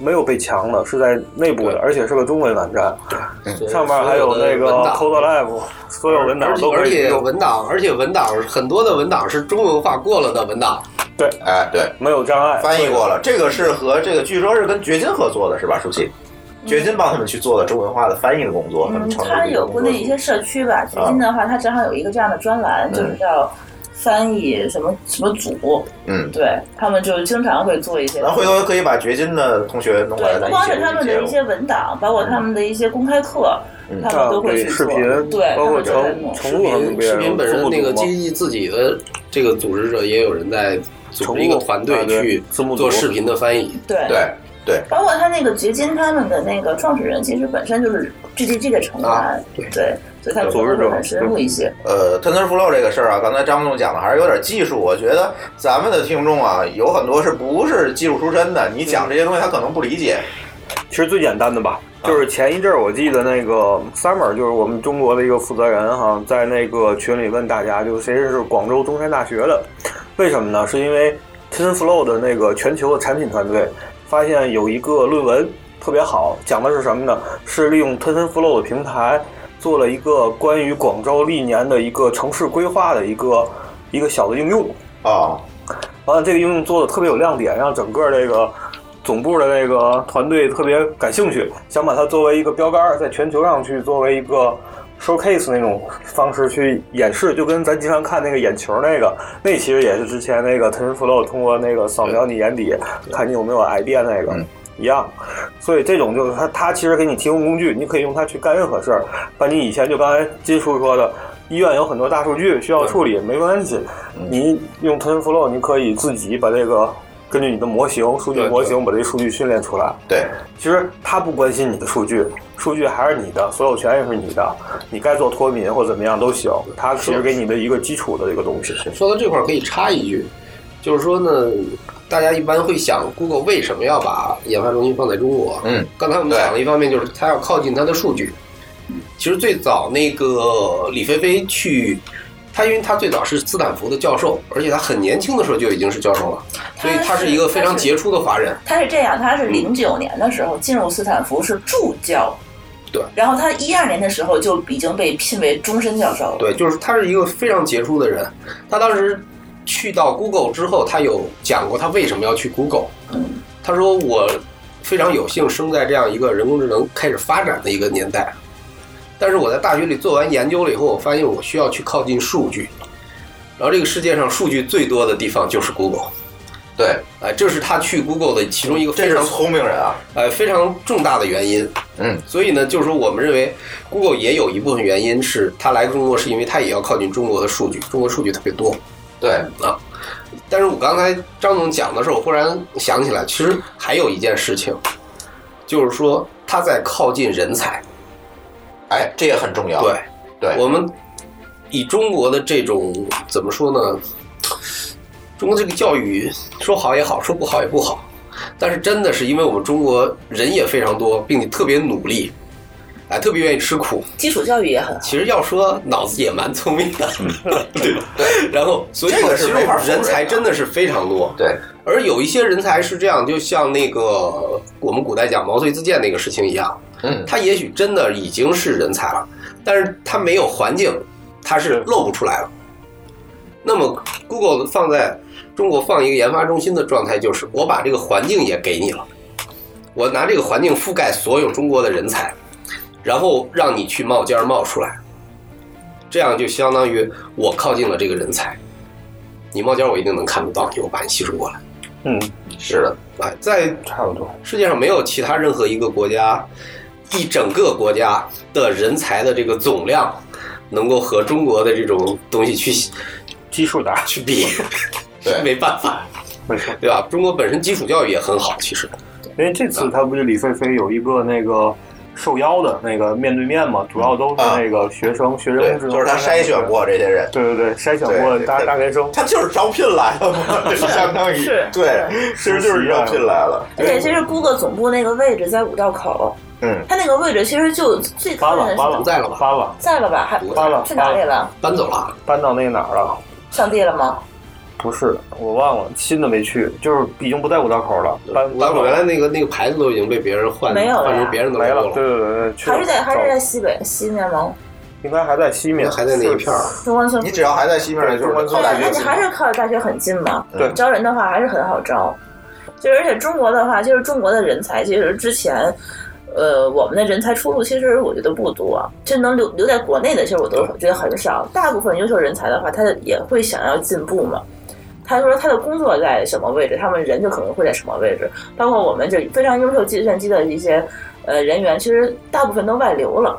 Speaker 4: 没有被强的，是在内部的，而且是个中文网站，上面还有那个 CodeLab，所有文档都
Speaker 2: 而且
Speaker 4: 可以用。
Speaker 2: 文档，而且文档很多的文档是中文化过了的文档。
Speaker 4: 对，
Speaker 1: 哎，对，
Speaker 4: 没有障碍，
Speaker 1: 翻译过了。这个是和这个据说是跟掘金合作的，是吧，舒淇？掘金帮他们去做了中文化的翻译的工作，他们
Speaker 3: 嗯，
Speaker 1: 成立
Speaker 3: 它
Speaker 1: 这个工作
Speaker 3: 有国内一些社区吧，掘金的话，他正好有一个这样的专栏，就是叫翻译什么什么组，
Speaker 1: 嗯，
Speaker 3: 对他们就经常会做一些。
Speaker 1: 那回头可以把掘金的同学弄过来，
Speaker 3: 不光是他们的一些文档，包括他们的一些公开课，
Speaker 1: 嗯
Speaker 3: 他们都会去做。
Speaker 4: 视频，
Speaker 3: 对，
Speaker 4: 包括成
Speaker 3: 弄。
Speaker 4: 成录他们
Speaker 2: 视频本身那个
Speaker 4: 机
Speaker 2: 基于自己的这个组织者，也有人在组织一个团队去做视频的翻译。
Speaker 3: 对
Speaker 1: 对对，
Speaker 3: 包括他那个掘金他们的那个创始人，其实本身就是 GDG 的成员，
Speaker 1: 啊
Speaker 3: 对，所以他们可能会很深入一些。
Speaker 1: 呃，TensorFlow 这个事儿啊，刚才张总讲的还是有点技术。我觉得咱们的听众啊，有很多是不是技术出身的，你讲这些东西他可能不理解。
Speaker 4: 其实最简单的吧，就是前一阵儿我记得那个 Summer，就是我们中国的一个负责人哈，在那个群里问大家，就是谁是广州中山大学的？为什么呢？是因为 TensorFlow 的那个全球的产品团队发现有一个论文特别好，讲的是什么呢？是利用 TensorFlow 的平台做了一个关于广州历年的一个城市规划的一个一个小的应用
Speaker 1: 啊。
Speaker 4: 完了，这个应用做的特别有亮点，让整个这个总部的那个团队特别感兴趣，想把它作为一个标杆，在全球上去作为一个 showcase 那种方式去演示，就跟咱经常看那个眼球那个，那其实也是之前那个 TensorFlow 通过那个扫描你眼底，看你有没有 idea 那个。一样，所以这种就是它，它其实给你提供工具，你可以用它去干任何事儿。把你以前就刚才金叔说的，医院有很多大数据需要处理，没关系，你用 TensorFlow，你可以自己把这个根据你的模型、数据模型把这数据训练出来。
Speaker 1: 对，
Speaker 4: 其实他不关心你的数据，数据还是你的，所有权也是你的，你该做脱敏或怎么样都行。他其实给你的一个基础的一个东西。
Speaker 2: 说到这块儿可以插一句，就是说呢。大家一般会想，Google 为什么要把研发中心放在中国？
Speaker 1: 嗯，
Speaker 2: 刚才我们讲了一方面就是它要靠近它的数据。其实最早那个李飞飞去，他因为他最早是斯坦福的教授，而且他很年轻的时候就已经是教授了，所以他是一个非常杰出的华人。
Speaker 3: 他是这样，他是零九年的时候进入斯坦福是助教，
Speaker 2: 对，
Speaker 3: 然后他一二年的时候就已经被聘为终身教授了。
Speaker 2: 对，就是他是一个非常杰出的人，他当时。去到 Google 之后，他有讲过他为什么要去 Google。他说：“我非常有幸生在这样一个人。工智能开始发展的一个年代，但是我在大学里做完研究了以后，我发现我需要去靠近数据。然后这个世界上数据最多的地方就是 Google。
Speaker 1: 对，
Speaker 2: 哎，这是他去 Google 的其中一个非常
Speaker 1: 聪明人啊，
Speaker 2: 哎，非常重大的原因。
Speaker 1: 嗯，
Speaker 2: 所以呢，就是说，我们认为 Google 也有一部分原因是他来中国，是因为他也要靠近中国的数据，中国数据特别多。”
Speaker 1: 对
Speaker 2: 啊，但是我刚才张总讲的时候，我忽然想起来，其实还有一件事情，就是说他在靠近人才，
Speaker 1: 哎，这也很重要。
Speaker 2: 对，
Speaker 1: 对，
Speaker 2: 我们以中国的这种怎么说呢？中国这个教育说好也好，说不好也不好，但是真的是因为我们中国人也非常多，并且特别努力。哎，特别愿意吃苦，
Speaker 3: 基础教育也很好。
Speaker 2: 其实要说脑子也蛮聪明的，(laughs) 对对。然后，所以
Speaker 1: 这
Speaker 2: 其实人才真的是非常多。
Speaker 1: 对，
Speaker 2: 而有一些人才是这样，就像那个我们古代讲毛遂自荐那个事情一样，
Speaker 1: 嗯，
Speaker 2: 他也许真的已经是人才了，但是他没有环境，他是露不出来了。那么，Google 放在中国放一个研发中心的状态，就是我把这个环境也给你了，我拿这个环境覆盖所有中国的人才。然后让你去冒尖儿冒出来，这样就相当于我靠近了这个人才，你冒尖儿我一定能看得到你，我把你吸收过来。
Speaker 4: 嗯，
Speaker 1: 是的，
Speaker 2: 哎，在
Speaker 4: 差不多，
Speaker 2: 世界上没有其他任何一个国家，一整个国家的人才的这个总量，能够和中国的这种东西去
Speaker 4: 基数大
Speaker 2: 去比，
Speaker 1: 对，(laughs)
Speaker 2: 没办法，
Speaker 4: 没错，
Speaker 2: 对吧？中国本身基础教育也很好，其实，
Speaker 4: 因为这次他不是李飞飞有一个那个。受邀的那个面对面嘛，主要都是那个学生、学生
Speaker 1: 制，就是他筛选过这些人，
Speaker 4: 对对对，筛选过大大学生，
Speaker 1: 他就是招聘来的嘛，(laughs) 相当于
Speaker 3: 是，
Speaker 1: 对，其实就是招聘来了。
Speaker 3: 而且其实 Google 总部那个位置在五道口，
Speaker 1: 嗯，
Speaker 3: 他那个位置其实就最
Speaker 4: 搬了，搬了，
Speaker 2: 不在了吧？
Speaker 4: 搬了，
Speaker 3: 在了吧？还
Speaker 4: 搬了，
Speaker 3: 去哪里了？
Speaker 2: 搬走了，
Speaker 4: 搬到那个哪儿了？
Speaker 3: 上地了吗？
Speaker 4: 不是，我忘了，新的没去，就是已经不在五道口了。搬
Speaker 2: 五道口原来那个那个牌子都已经被别人换，
Speaker 3: 没有
Speaker 2: 换成别人的
Speaker 4: 没
Speaker 2: 了。
Speaker 4: 对对对，
Speaker 3: 还是在还是在西北西面吗？
Speaker 4: 应该还在西面，
Speaker 2: 还在那一片儿。
Speaker 3: 中关村，
Speaker 1: 你只要还在西面，就是
Speaker 3: 靠大学，那你还是靠大学很近嘛。
Speaker 4: 对，
Speaker 3: 招人的话还是很好招。就而且中国的话，就是中国的人才，其实之前，呃，我们的人才出路其实我觉得不多，就能留留在国内的，其实我都觉得很少。大部分优秀人才的话，他也会想要进步嘛。他说他的工作在什么位置，他们人就可能会在什么位置。包括我们这非常优秀计算机的一些呃人员，其实大部分都外流了。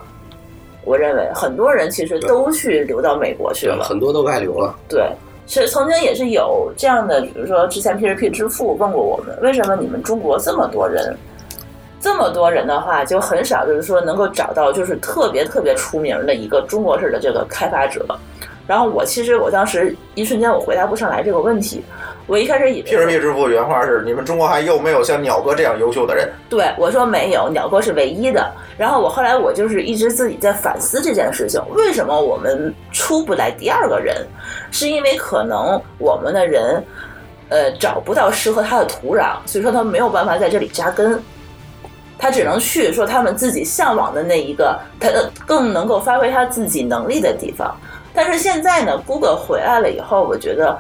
Speaker 3: 我认为很多人其实都去流到美国去了，
Speaker 2: 很多都外流了。
Speaker 3: 对，是曾经也是有这样的，比如说之前 P2P 支付问过我们，为什么你们中国这么多人，这么多人的话，就很少就是说能够找到就是特别特别出名的一个中国式的这个开发者。然后我其实我当时一瞬间我回答不上来这个问题，我一开始以为
Speaker 1: P2P 支付原话是你们中国还有没有像鸟哥这样优秀的人？
Speaker 3: 对我说没有，鸟哥是唯一的。然后我后来我就是一直自己在反思这件事情，为什么我们出不来第二个人？是因为可能我们的人，呃，找不到适合他的土壤，所以说他没有办法在这里扎根。他只能去说他们自己向往的那一个，他更能够发挥他自己能力的地方。但是现在呢，Google 回来了以后，我觉得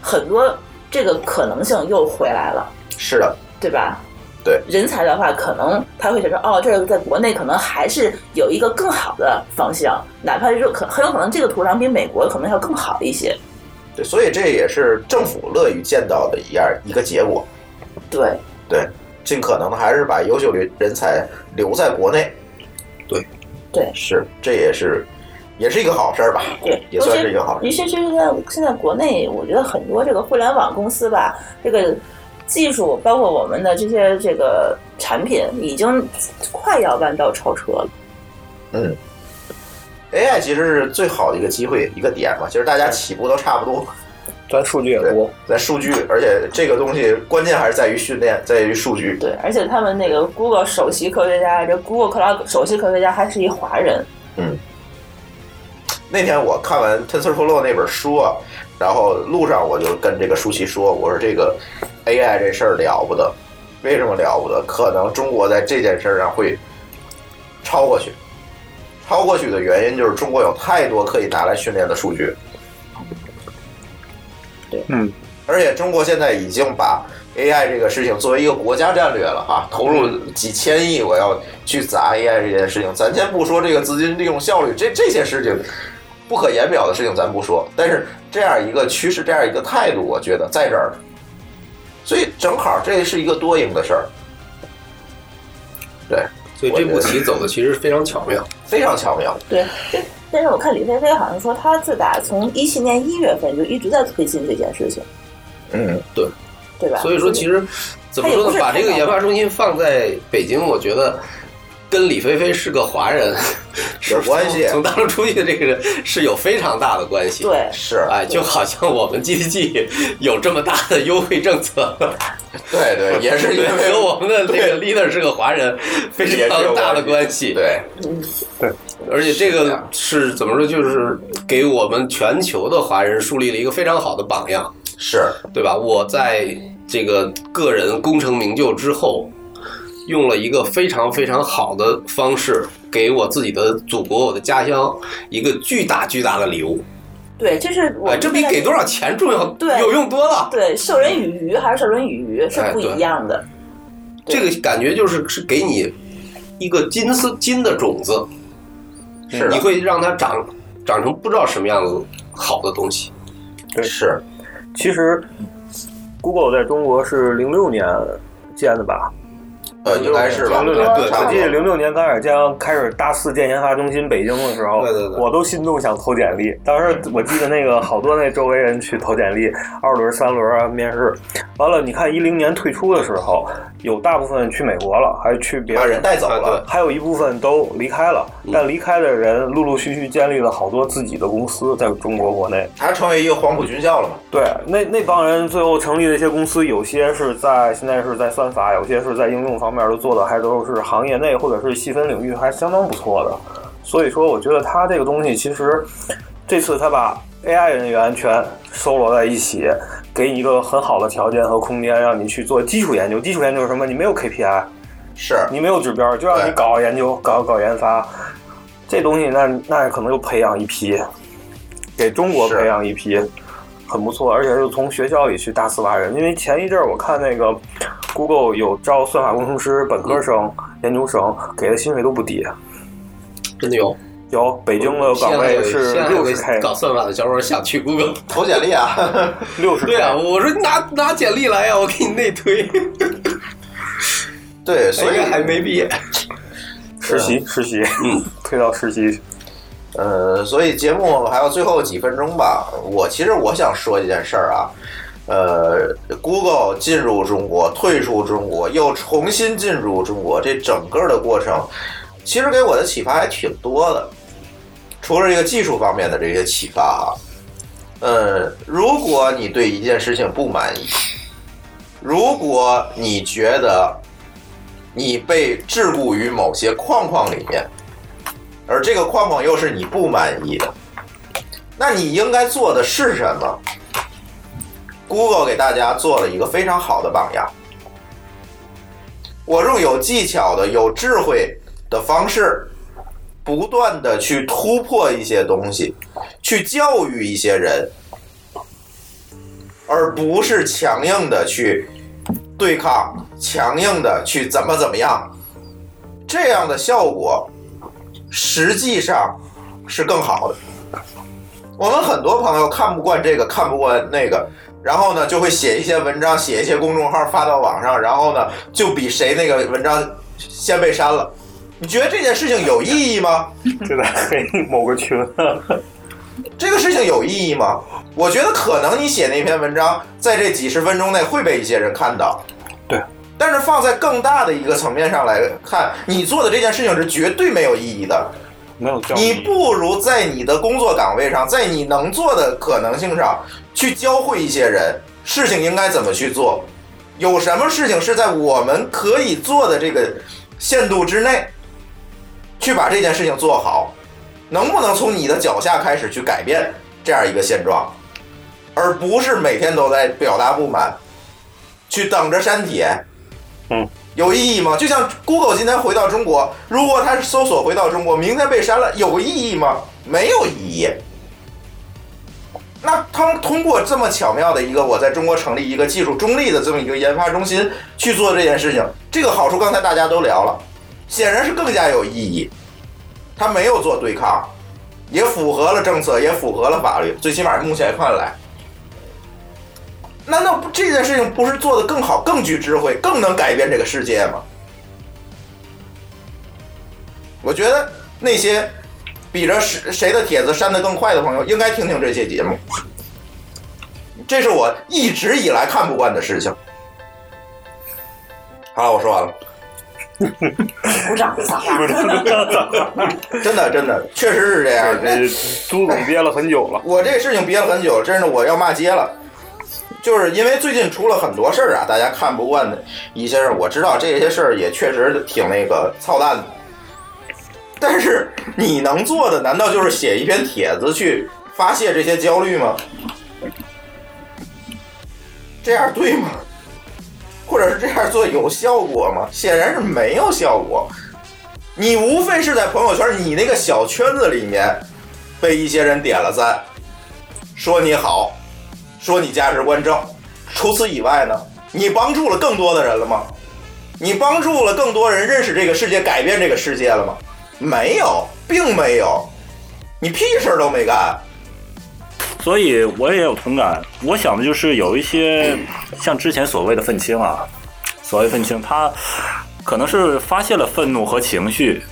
Speaker 3: 很多这个可能性又回来了，
Speaker 1: 是的，
Speaker 3: 对吧？
Speaker 1: 对
Speaker 3: 人才的话，可能他会觉得哦，这个在国内可能还是有一个更好的方向，哪怕是说可很有可能这个土壤比美国可能要更好一些。
Speaker 1: 对，所以这也是政府乐于见到的一样一个结果。
Speaker 3: 对，
Speaker 1: 对，尽可能的还是把优秀人人才留在国内。
Speaker 2: 对，
Speaker 3: 对，
Speaker 1: 是，这也是也是一个好事儿吧？
Speaker 3: 对，
Speaker 1: 也算是一个好事
Speaker 3: 尤其是现在现在国内，我觉得很多这个互联网公司吧，这个技术包括我们的这些这个产品，已经快要弯道超车了。
Speaker 1: 嗯，AI 其实是最好的一个机会一个点嘛，其实大家起步都差不多。
Speaker 4: 咱数据也多，
Speaker 1: 咱数据，而且这个东西关键还是在于训练，在于数据。
Speaker 3: 对，而且他们那个 Google 首席科学家，这 Google Cloud 首席科学家还是一华人。
Speaker 1: 嗯，那天我看完 TensorFlow 那本书啊，然后路上我就跟这个舒淇说，我说这个 AI 这事儿了不得，为什么了不得？可能中国在这件事儿上会超过去，超过去的原因就是中国有太多可以拿来训练的数据。
Speaker 3: 对，
Speaker 4: 嗯，
Speaker 1: 而且中国现在已经把 AI 这个事情作为一个国家战略了哈，投入几千亿，我要去砸 AI 这件事情。咱先不说这个资金利用效率，这这些事情不可言表的事情咱不说，但是这样一个趋势，这样一个态度，我觉得在这儿，所以正好这是一个多赢的事儿。对，
Speaker 2: 所以这步棋走的其实非常巧妙，
Speaker 1: 非常巧妙。
Speaker 3: 对，这但是我看李飞飞好像说，他自打从一七年一月份就一直在推进这件事情，
Speaker 1: 嗯，
Speaker 2: 对，
Speaker 3: 对吧？
Speaker 2: 所以说，其实怎么说呢？把这个研发中心放在北京，我觉得跟李飞飞是个华人
Speaker 1: 有关系。
Speaker 2: 从大陆出去的这个人是有非常大的关系。
Speaker 3: 对，
Speaker 1: 是
Speaker 2: 哎，就好像我们 GDG 有这么大的优惠政策。
Speaker 1: 对对，也是因为 (laughs)
Speaker 2: 和我们的这个 leader 是个华人非常大的关系。
Speaker 1: 对，
Speaker 4: 对，
Speaker 2: 而且这个是怎么说？就是给我们全球的华人树立了一个非常好的榜样，
Speaker 1: 是
Speaker 2: 对吧？我在这个个人功成名就之后，用了一个非常非常好的方式，给我自己的祖国、我的家乡一个巨大巨大的礼物。
Speaker 3: 对，这是我
Speaker 2: 哎，这比给多少钱重要，
Speaker 3: 对
Speaker 2: 有用多了。
Speaker 3: 对，授人以鱼还是授人以渔是不一样的。
Speaker 2: 这个感觉就是是给你一个金丝金的种子，
Speaker 1: 是
Speaker 2: 你会让它长长成不知道什么样子好的东西。
Speaker 4: 对，
Speaker 1: 是。
Speaker 4: 其实 Google 在中国是零六年建的吧？
Speaker 1: 呃，应该是吧？
Speaker 4: 零六年，我记得零六年刚开始将开始大四建研发中心北京的时候，
Speaker 2: 对对对，
Speaker 4: 我都心动想投简历。当时我记得那个好多那周围人去投简历，二轮、三轮啊面试，完了你看一零年退出的时候，有大部分去美国了，还去别
Speaker 1: 把人带走了，
Speaker 4: 还有一部分都离开了。但离开的人陆陆续续建立了好多自己的公司，在中国国内，
Speaker 1: 他成为一个黄埔军校了嘛？
Speaker 4: 对，那那帮人最后成立的一些公司，有些是在现在是在算法，有些是在应用方面都做的还都是行业内或者是细分领域还相当不错的。所以说，我觉得他这个东西其实这次他把 AI 人员全收罗在一起，给你一个很好的条件和空间，让你去做基础研究。基础研究是什么？你没有 KPI，
Speaker 1: 是
Speaker 4: 你没有指标，就让你搞研究，搞搞研发。这东西那那可能又培养一批，给中国培养一批。很不错，而且是从学校里去大肆挖人。因为前一阵儿我看那个 Google 有招算法工程师、本科生、研究生，给的薪水都不低。
Speaker 2: 真的有？
Speaker 4: 有，北京的岗位是六十 K。
Speaker 2: 搞算法的小伙想去 Google (laughs)
Speaker 1: 投简历啊，(laughs)
Speaker 4: 六十。
Speaker 2: 对啊，我说拿 (laughs) 拿简历来呀，我给你内推。
Speaker 1: 对，所以
Speaker 2: 还没毕业。
Speaker 4: 实习，实习，
Speaker 2: 嗯，
Speaker 4: 推到实习。
Speaker 1: 呃，所以节目还有最后几分钟吧。我其实我想说一件事儿啊，呃，Google 进入中国、退出中国，又重新进入中国，这整个的过程，其实给我的启发还挺多的。除了这个技术方面的这些启发哈，呃，如果你对一件事情不满意，如果你觉得你被桎梏于某些框框里面，而这个框框又是你不满意的，那你应该做的是什么？Google 给大家做了一个非常好的榜样。我用有技巧的、有智慧的方式，不断的去突破一些东西，去教育一些人，而不是强硬的去对抗，强硬的去怎么怎么样，这样的效果实际上是更好的。我们很多朋友看不惯这个，看不惯那个，然后呢就会写一些文章，写一些公众号发到网上，然后呢就比谁那个文章先被删了。你觉得这件事情有意义吗？
Speaker 4: 就在黑某个群。(laughs)
Speaker 1: 这个事情有意义吗？我觉得可能你写那篇文章，在这几十分钟内会被一些人看到。
Speaker 4: 对。
Speaker 1: 但是放在更大的一个层面上来看，你做的这件事情是绝对没有意义的。
Speaker 4: 没有
Speaker 1: 你不如在你的工作岗位上，在你能做的可能性上，去教会一些人事情应该怎么去做。有什么事情是在我们可以做的这个限度之内，去把这件事情做好，能不能从你的脚下开始去改变这样一个现状，而不是每天都在表达不满，去等着删帖。
Speaker 4: 嗯，
Speaker 1: 有意义吗？就像 Google 今天回到中国，如果它是搜索回到中国，明天被删了，有意义吗？没有意义。那他们通过这么巧妙的一个，我在中国成立一个技术中立的这么一个研发中心去做这件事情，这个好处刚才大家都聊了，显然是更加有意义。他没有做对抗，也符合了政策，也符合了法律，最起码目前看来。难道不这件事情不是做的更好、更具智慧、更能改变这个世界吗？我觉得那些比着谁谁的帖子删的更快的朋友，应该听听这些节目。这是我一直以来看不惯的事情。好了，我说完了。
Speaker 3: 鼓掌。
Speaker 1: 真的，真的，确实是这样。
Speaker 4: 这朱总憋了很久了。
Speaker 1: 我这个事情憋了很久，真的我要骂街了。就是因为最近出了很多事儿啊，大家看不惯的一些事儿，我知道这些事儿也确实挺那个操蛋的。但是你能做的，难道就是写一篇帖子去发泄这些焦虑吗？这样对吗？或者是这样做有效果吗？显然是没有效果。你无非是在朋友圈你那个小圈子里面被一些人点了赞，说你好，说你价值观正。除此以外呢，你帮助了更多的人了吗？你帮助了更多人认识这个世界，改变这个世界了吗？没有，并没有，你屁事儿都没干。
Speaker 5: 所以我也有同感。我想的就是有一些 (clears throat) 像之前所谓的愤青啊，所谓愤青，他可能是发泄了愤怒和情绪，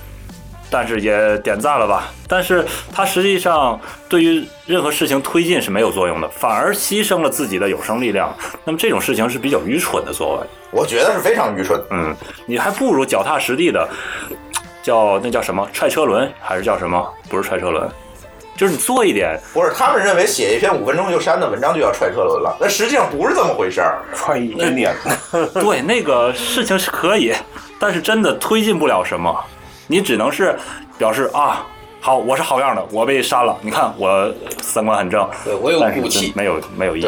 Speaker 5: 但是也点赞了吧。但是他实际上对于任何事情推进是没有作用的，反而牺牲了自己的有生力量。那么这种事情是比较愚蠢的作为。
Speaker 1: 我觉得是非常愚蠢。
Speaker 5: 嗯，你还不如脚踏实地的，叫那叫什么踹车轮，还是叫什么？不是踹车轮，就是你做一点。
Speaker 1: 不是，他们认为写一篇五分钟就删的文章就要踹车轮了，那实际上不是这么回事儿。
Speaker 4: 踹一年，(laughs)
Speaker 5: 对，那个事情是可以，但是真的推进不了什么，你只能是表示啊，好，我是好样的，我被删了，你看我三观很正，
Speaker 2: 对我有骨气
Speaker 5: 没有没有意义。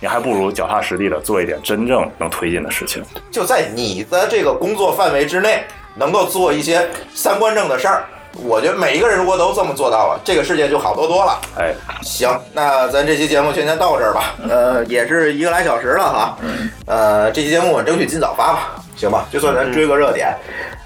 Speaker 5: 你还不如脚踏实地的做一点真正能推进的事情。
Speaker 1: 就在你的这个工作范围之内，能够做一些三观正的事儿。我觉得每一个人如果都这么做到了，这个世界就好多多了。
Speaker 5: 哎，
Speaker 1: 行，那咱这期节目就先到这儿吧。呃，也是一个来小时了哈。呃，这期节目我争取尽早发吧，行吧？就算咱追个热点。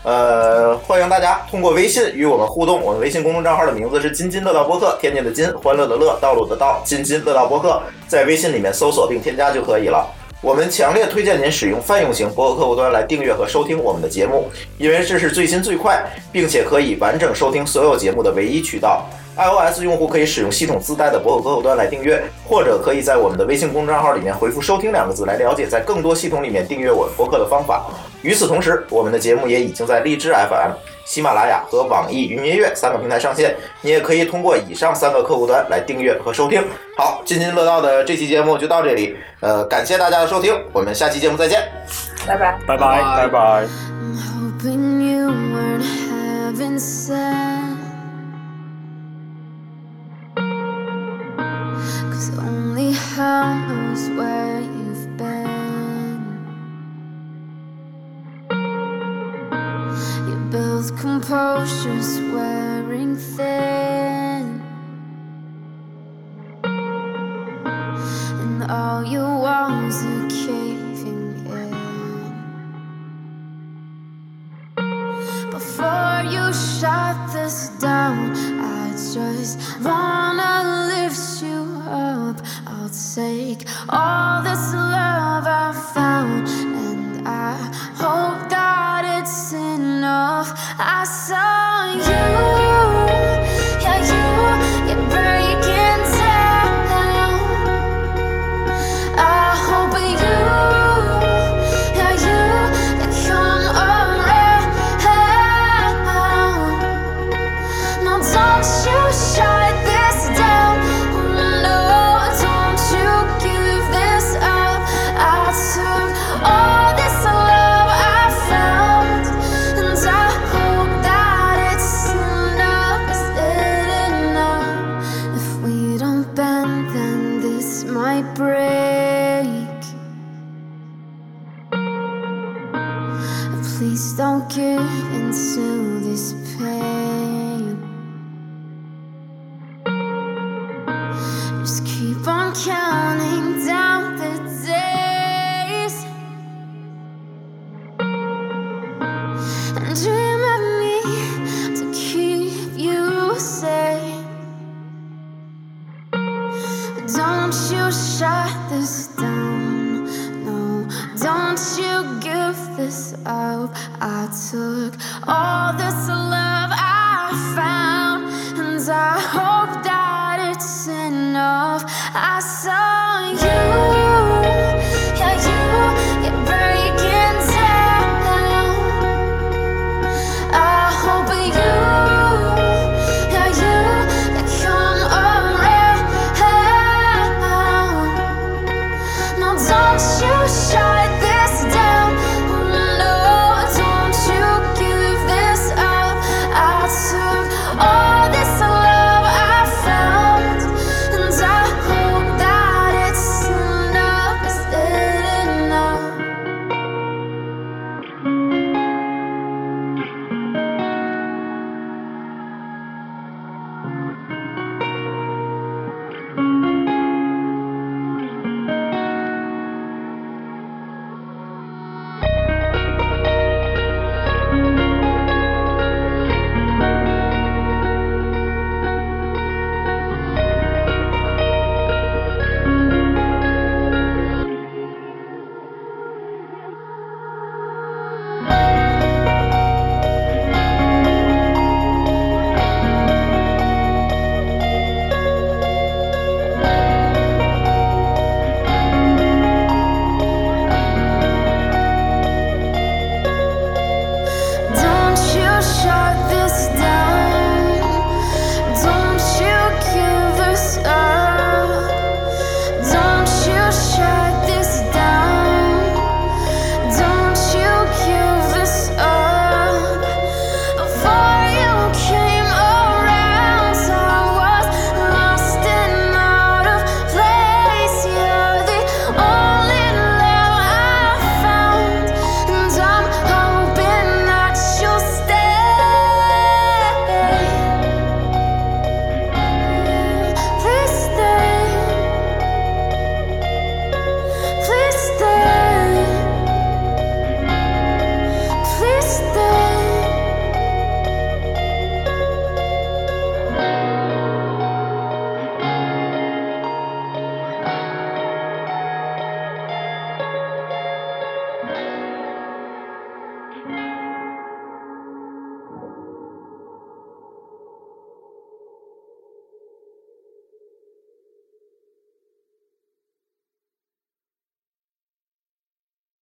Speaker 1: 呃，欢迎大家通过微信与我们互动。我们微信公众账号的名字是“津津乐道播客”，天津的津，欢乐的乐，道路的道，津津乐道播客，在微信里面搜索并添加就可以了。我们强烈推荐您使用泛用型博客客户端来订阅和收听我们的节目，因为这是最新最快，并且可以完整收听所有节目的唯一渠道。iOS 用户可以使用系统自带的博客客户端来订阅，或者可以在我们的微信公众账号里面回复“收听”两个字来了解在更多系统里面订阅我们博客的方法。与此同时，我们的节目也已经在荔枝 FM、喜马拉雅和网易云音乐三个平台上线，你也可以通过以上三个客户端来订阅和收听。好，津津乐道的这期节目就到这里，呃，感谢大家的收听，我们下期节目再见。
Speaker 3: 拜拜。
Speaker 5: 拜拜
Speaker 4: 拜拜。
Speaker 8: just wearing things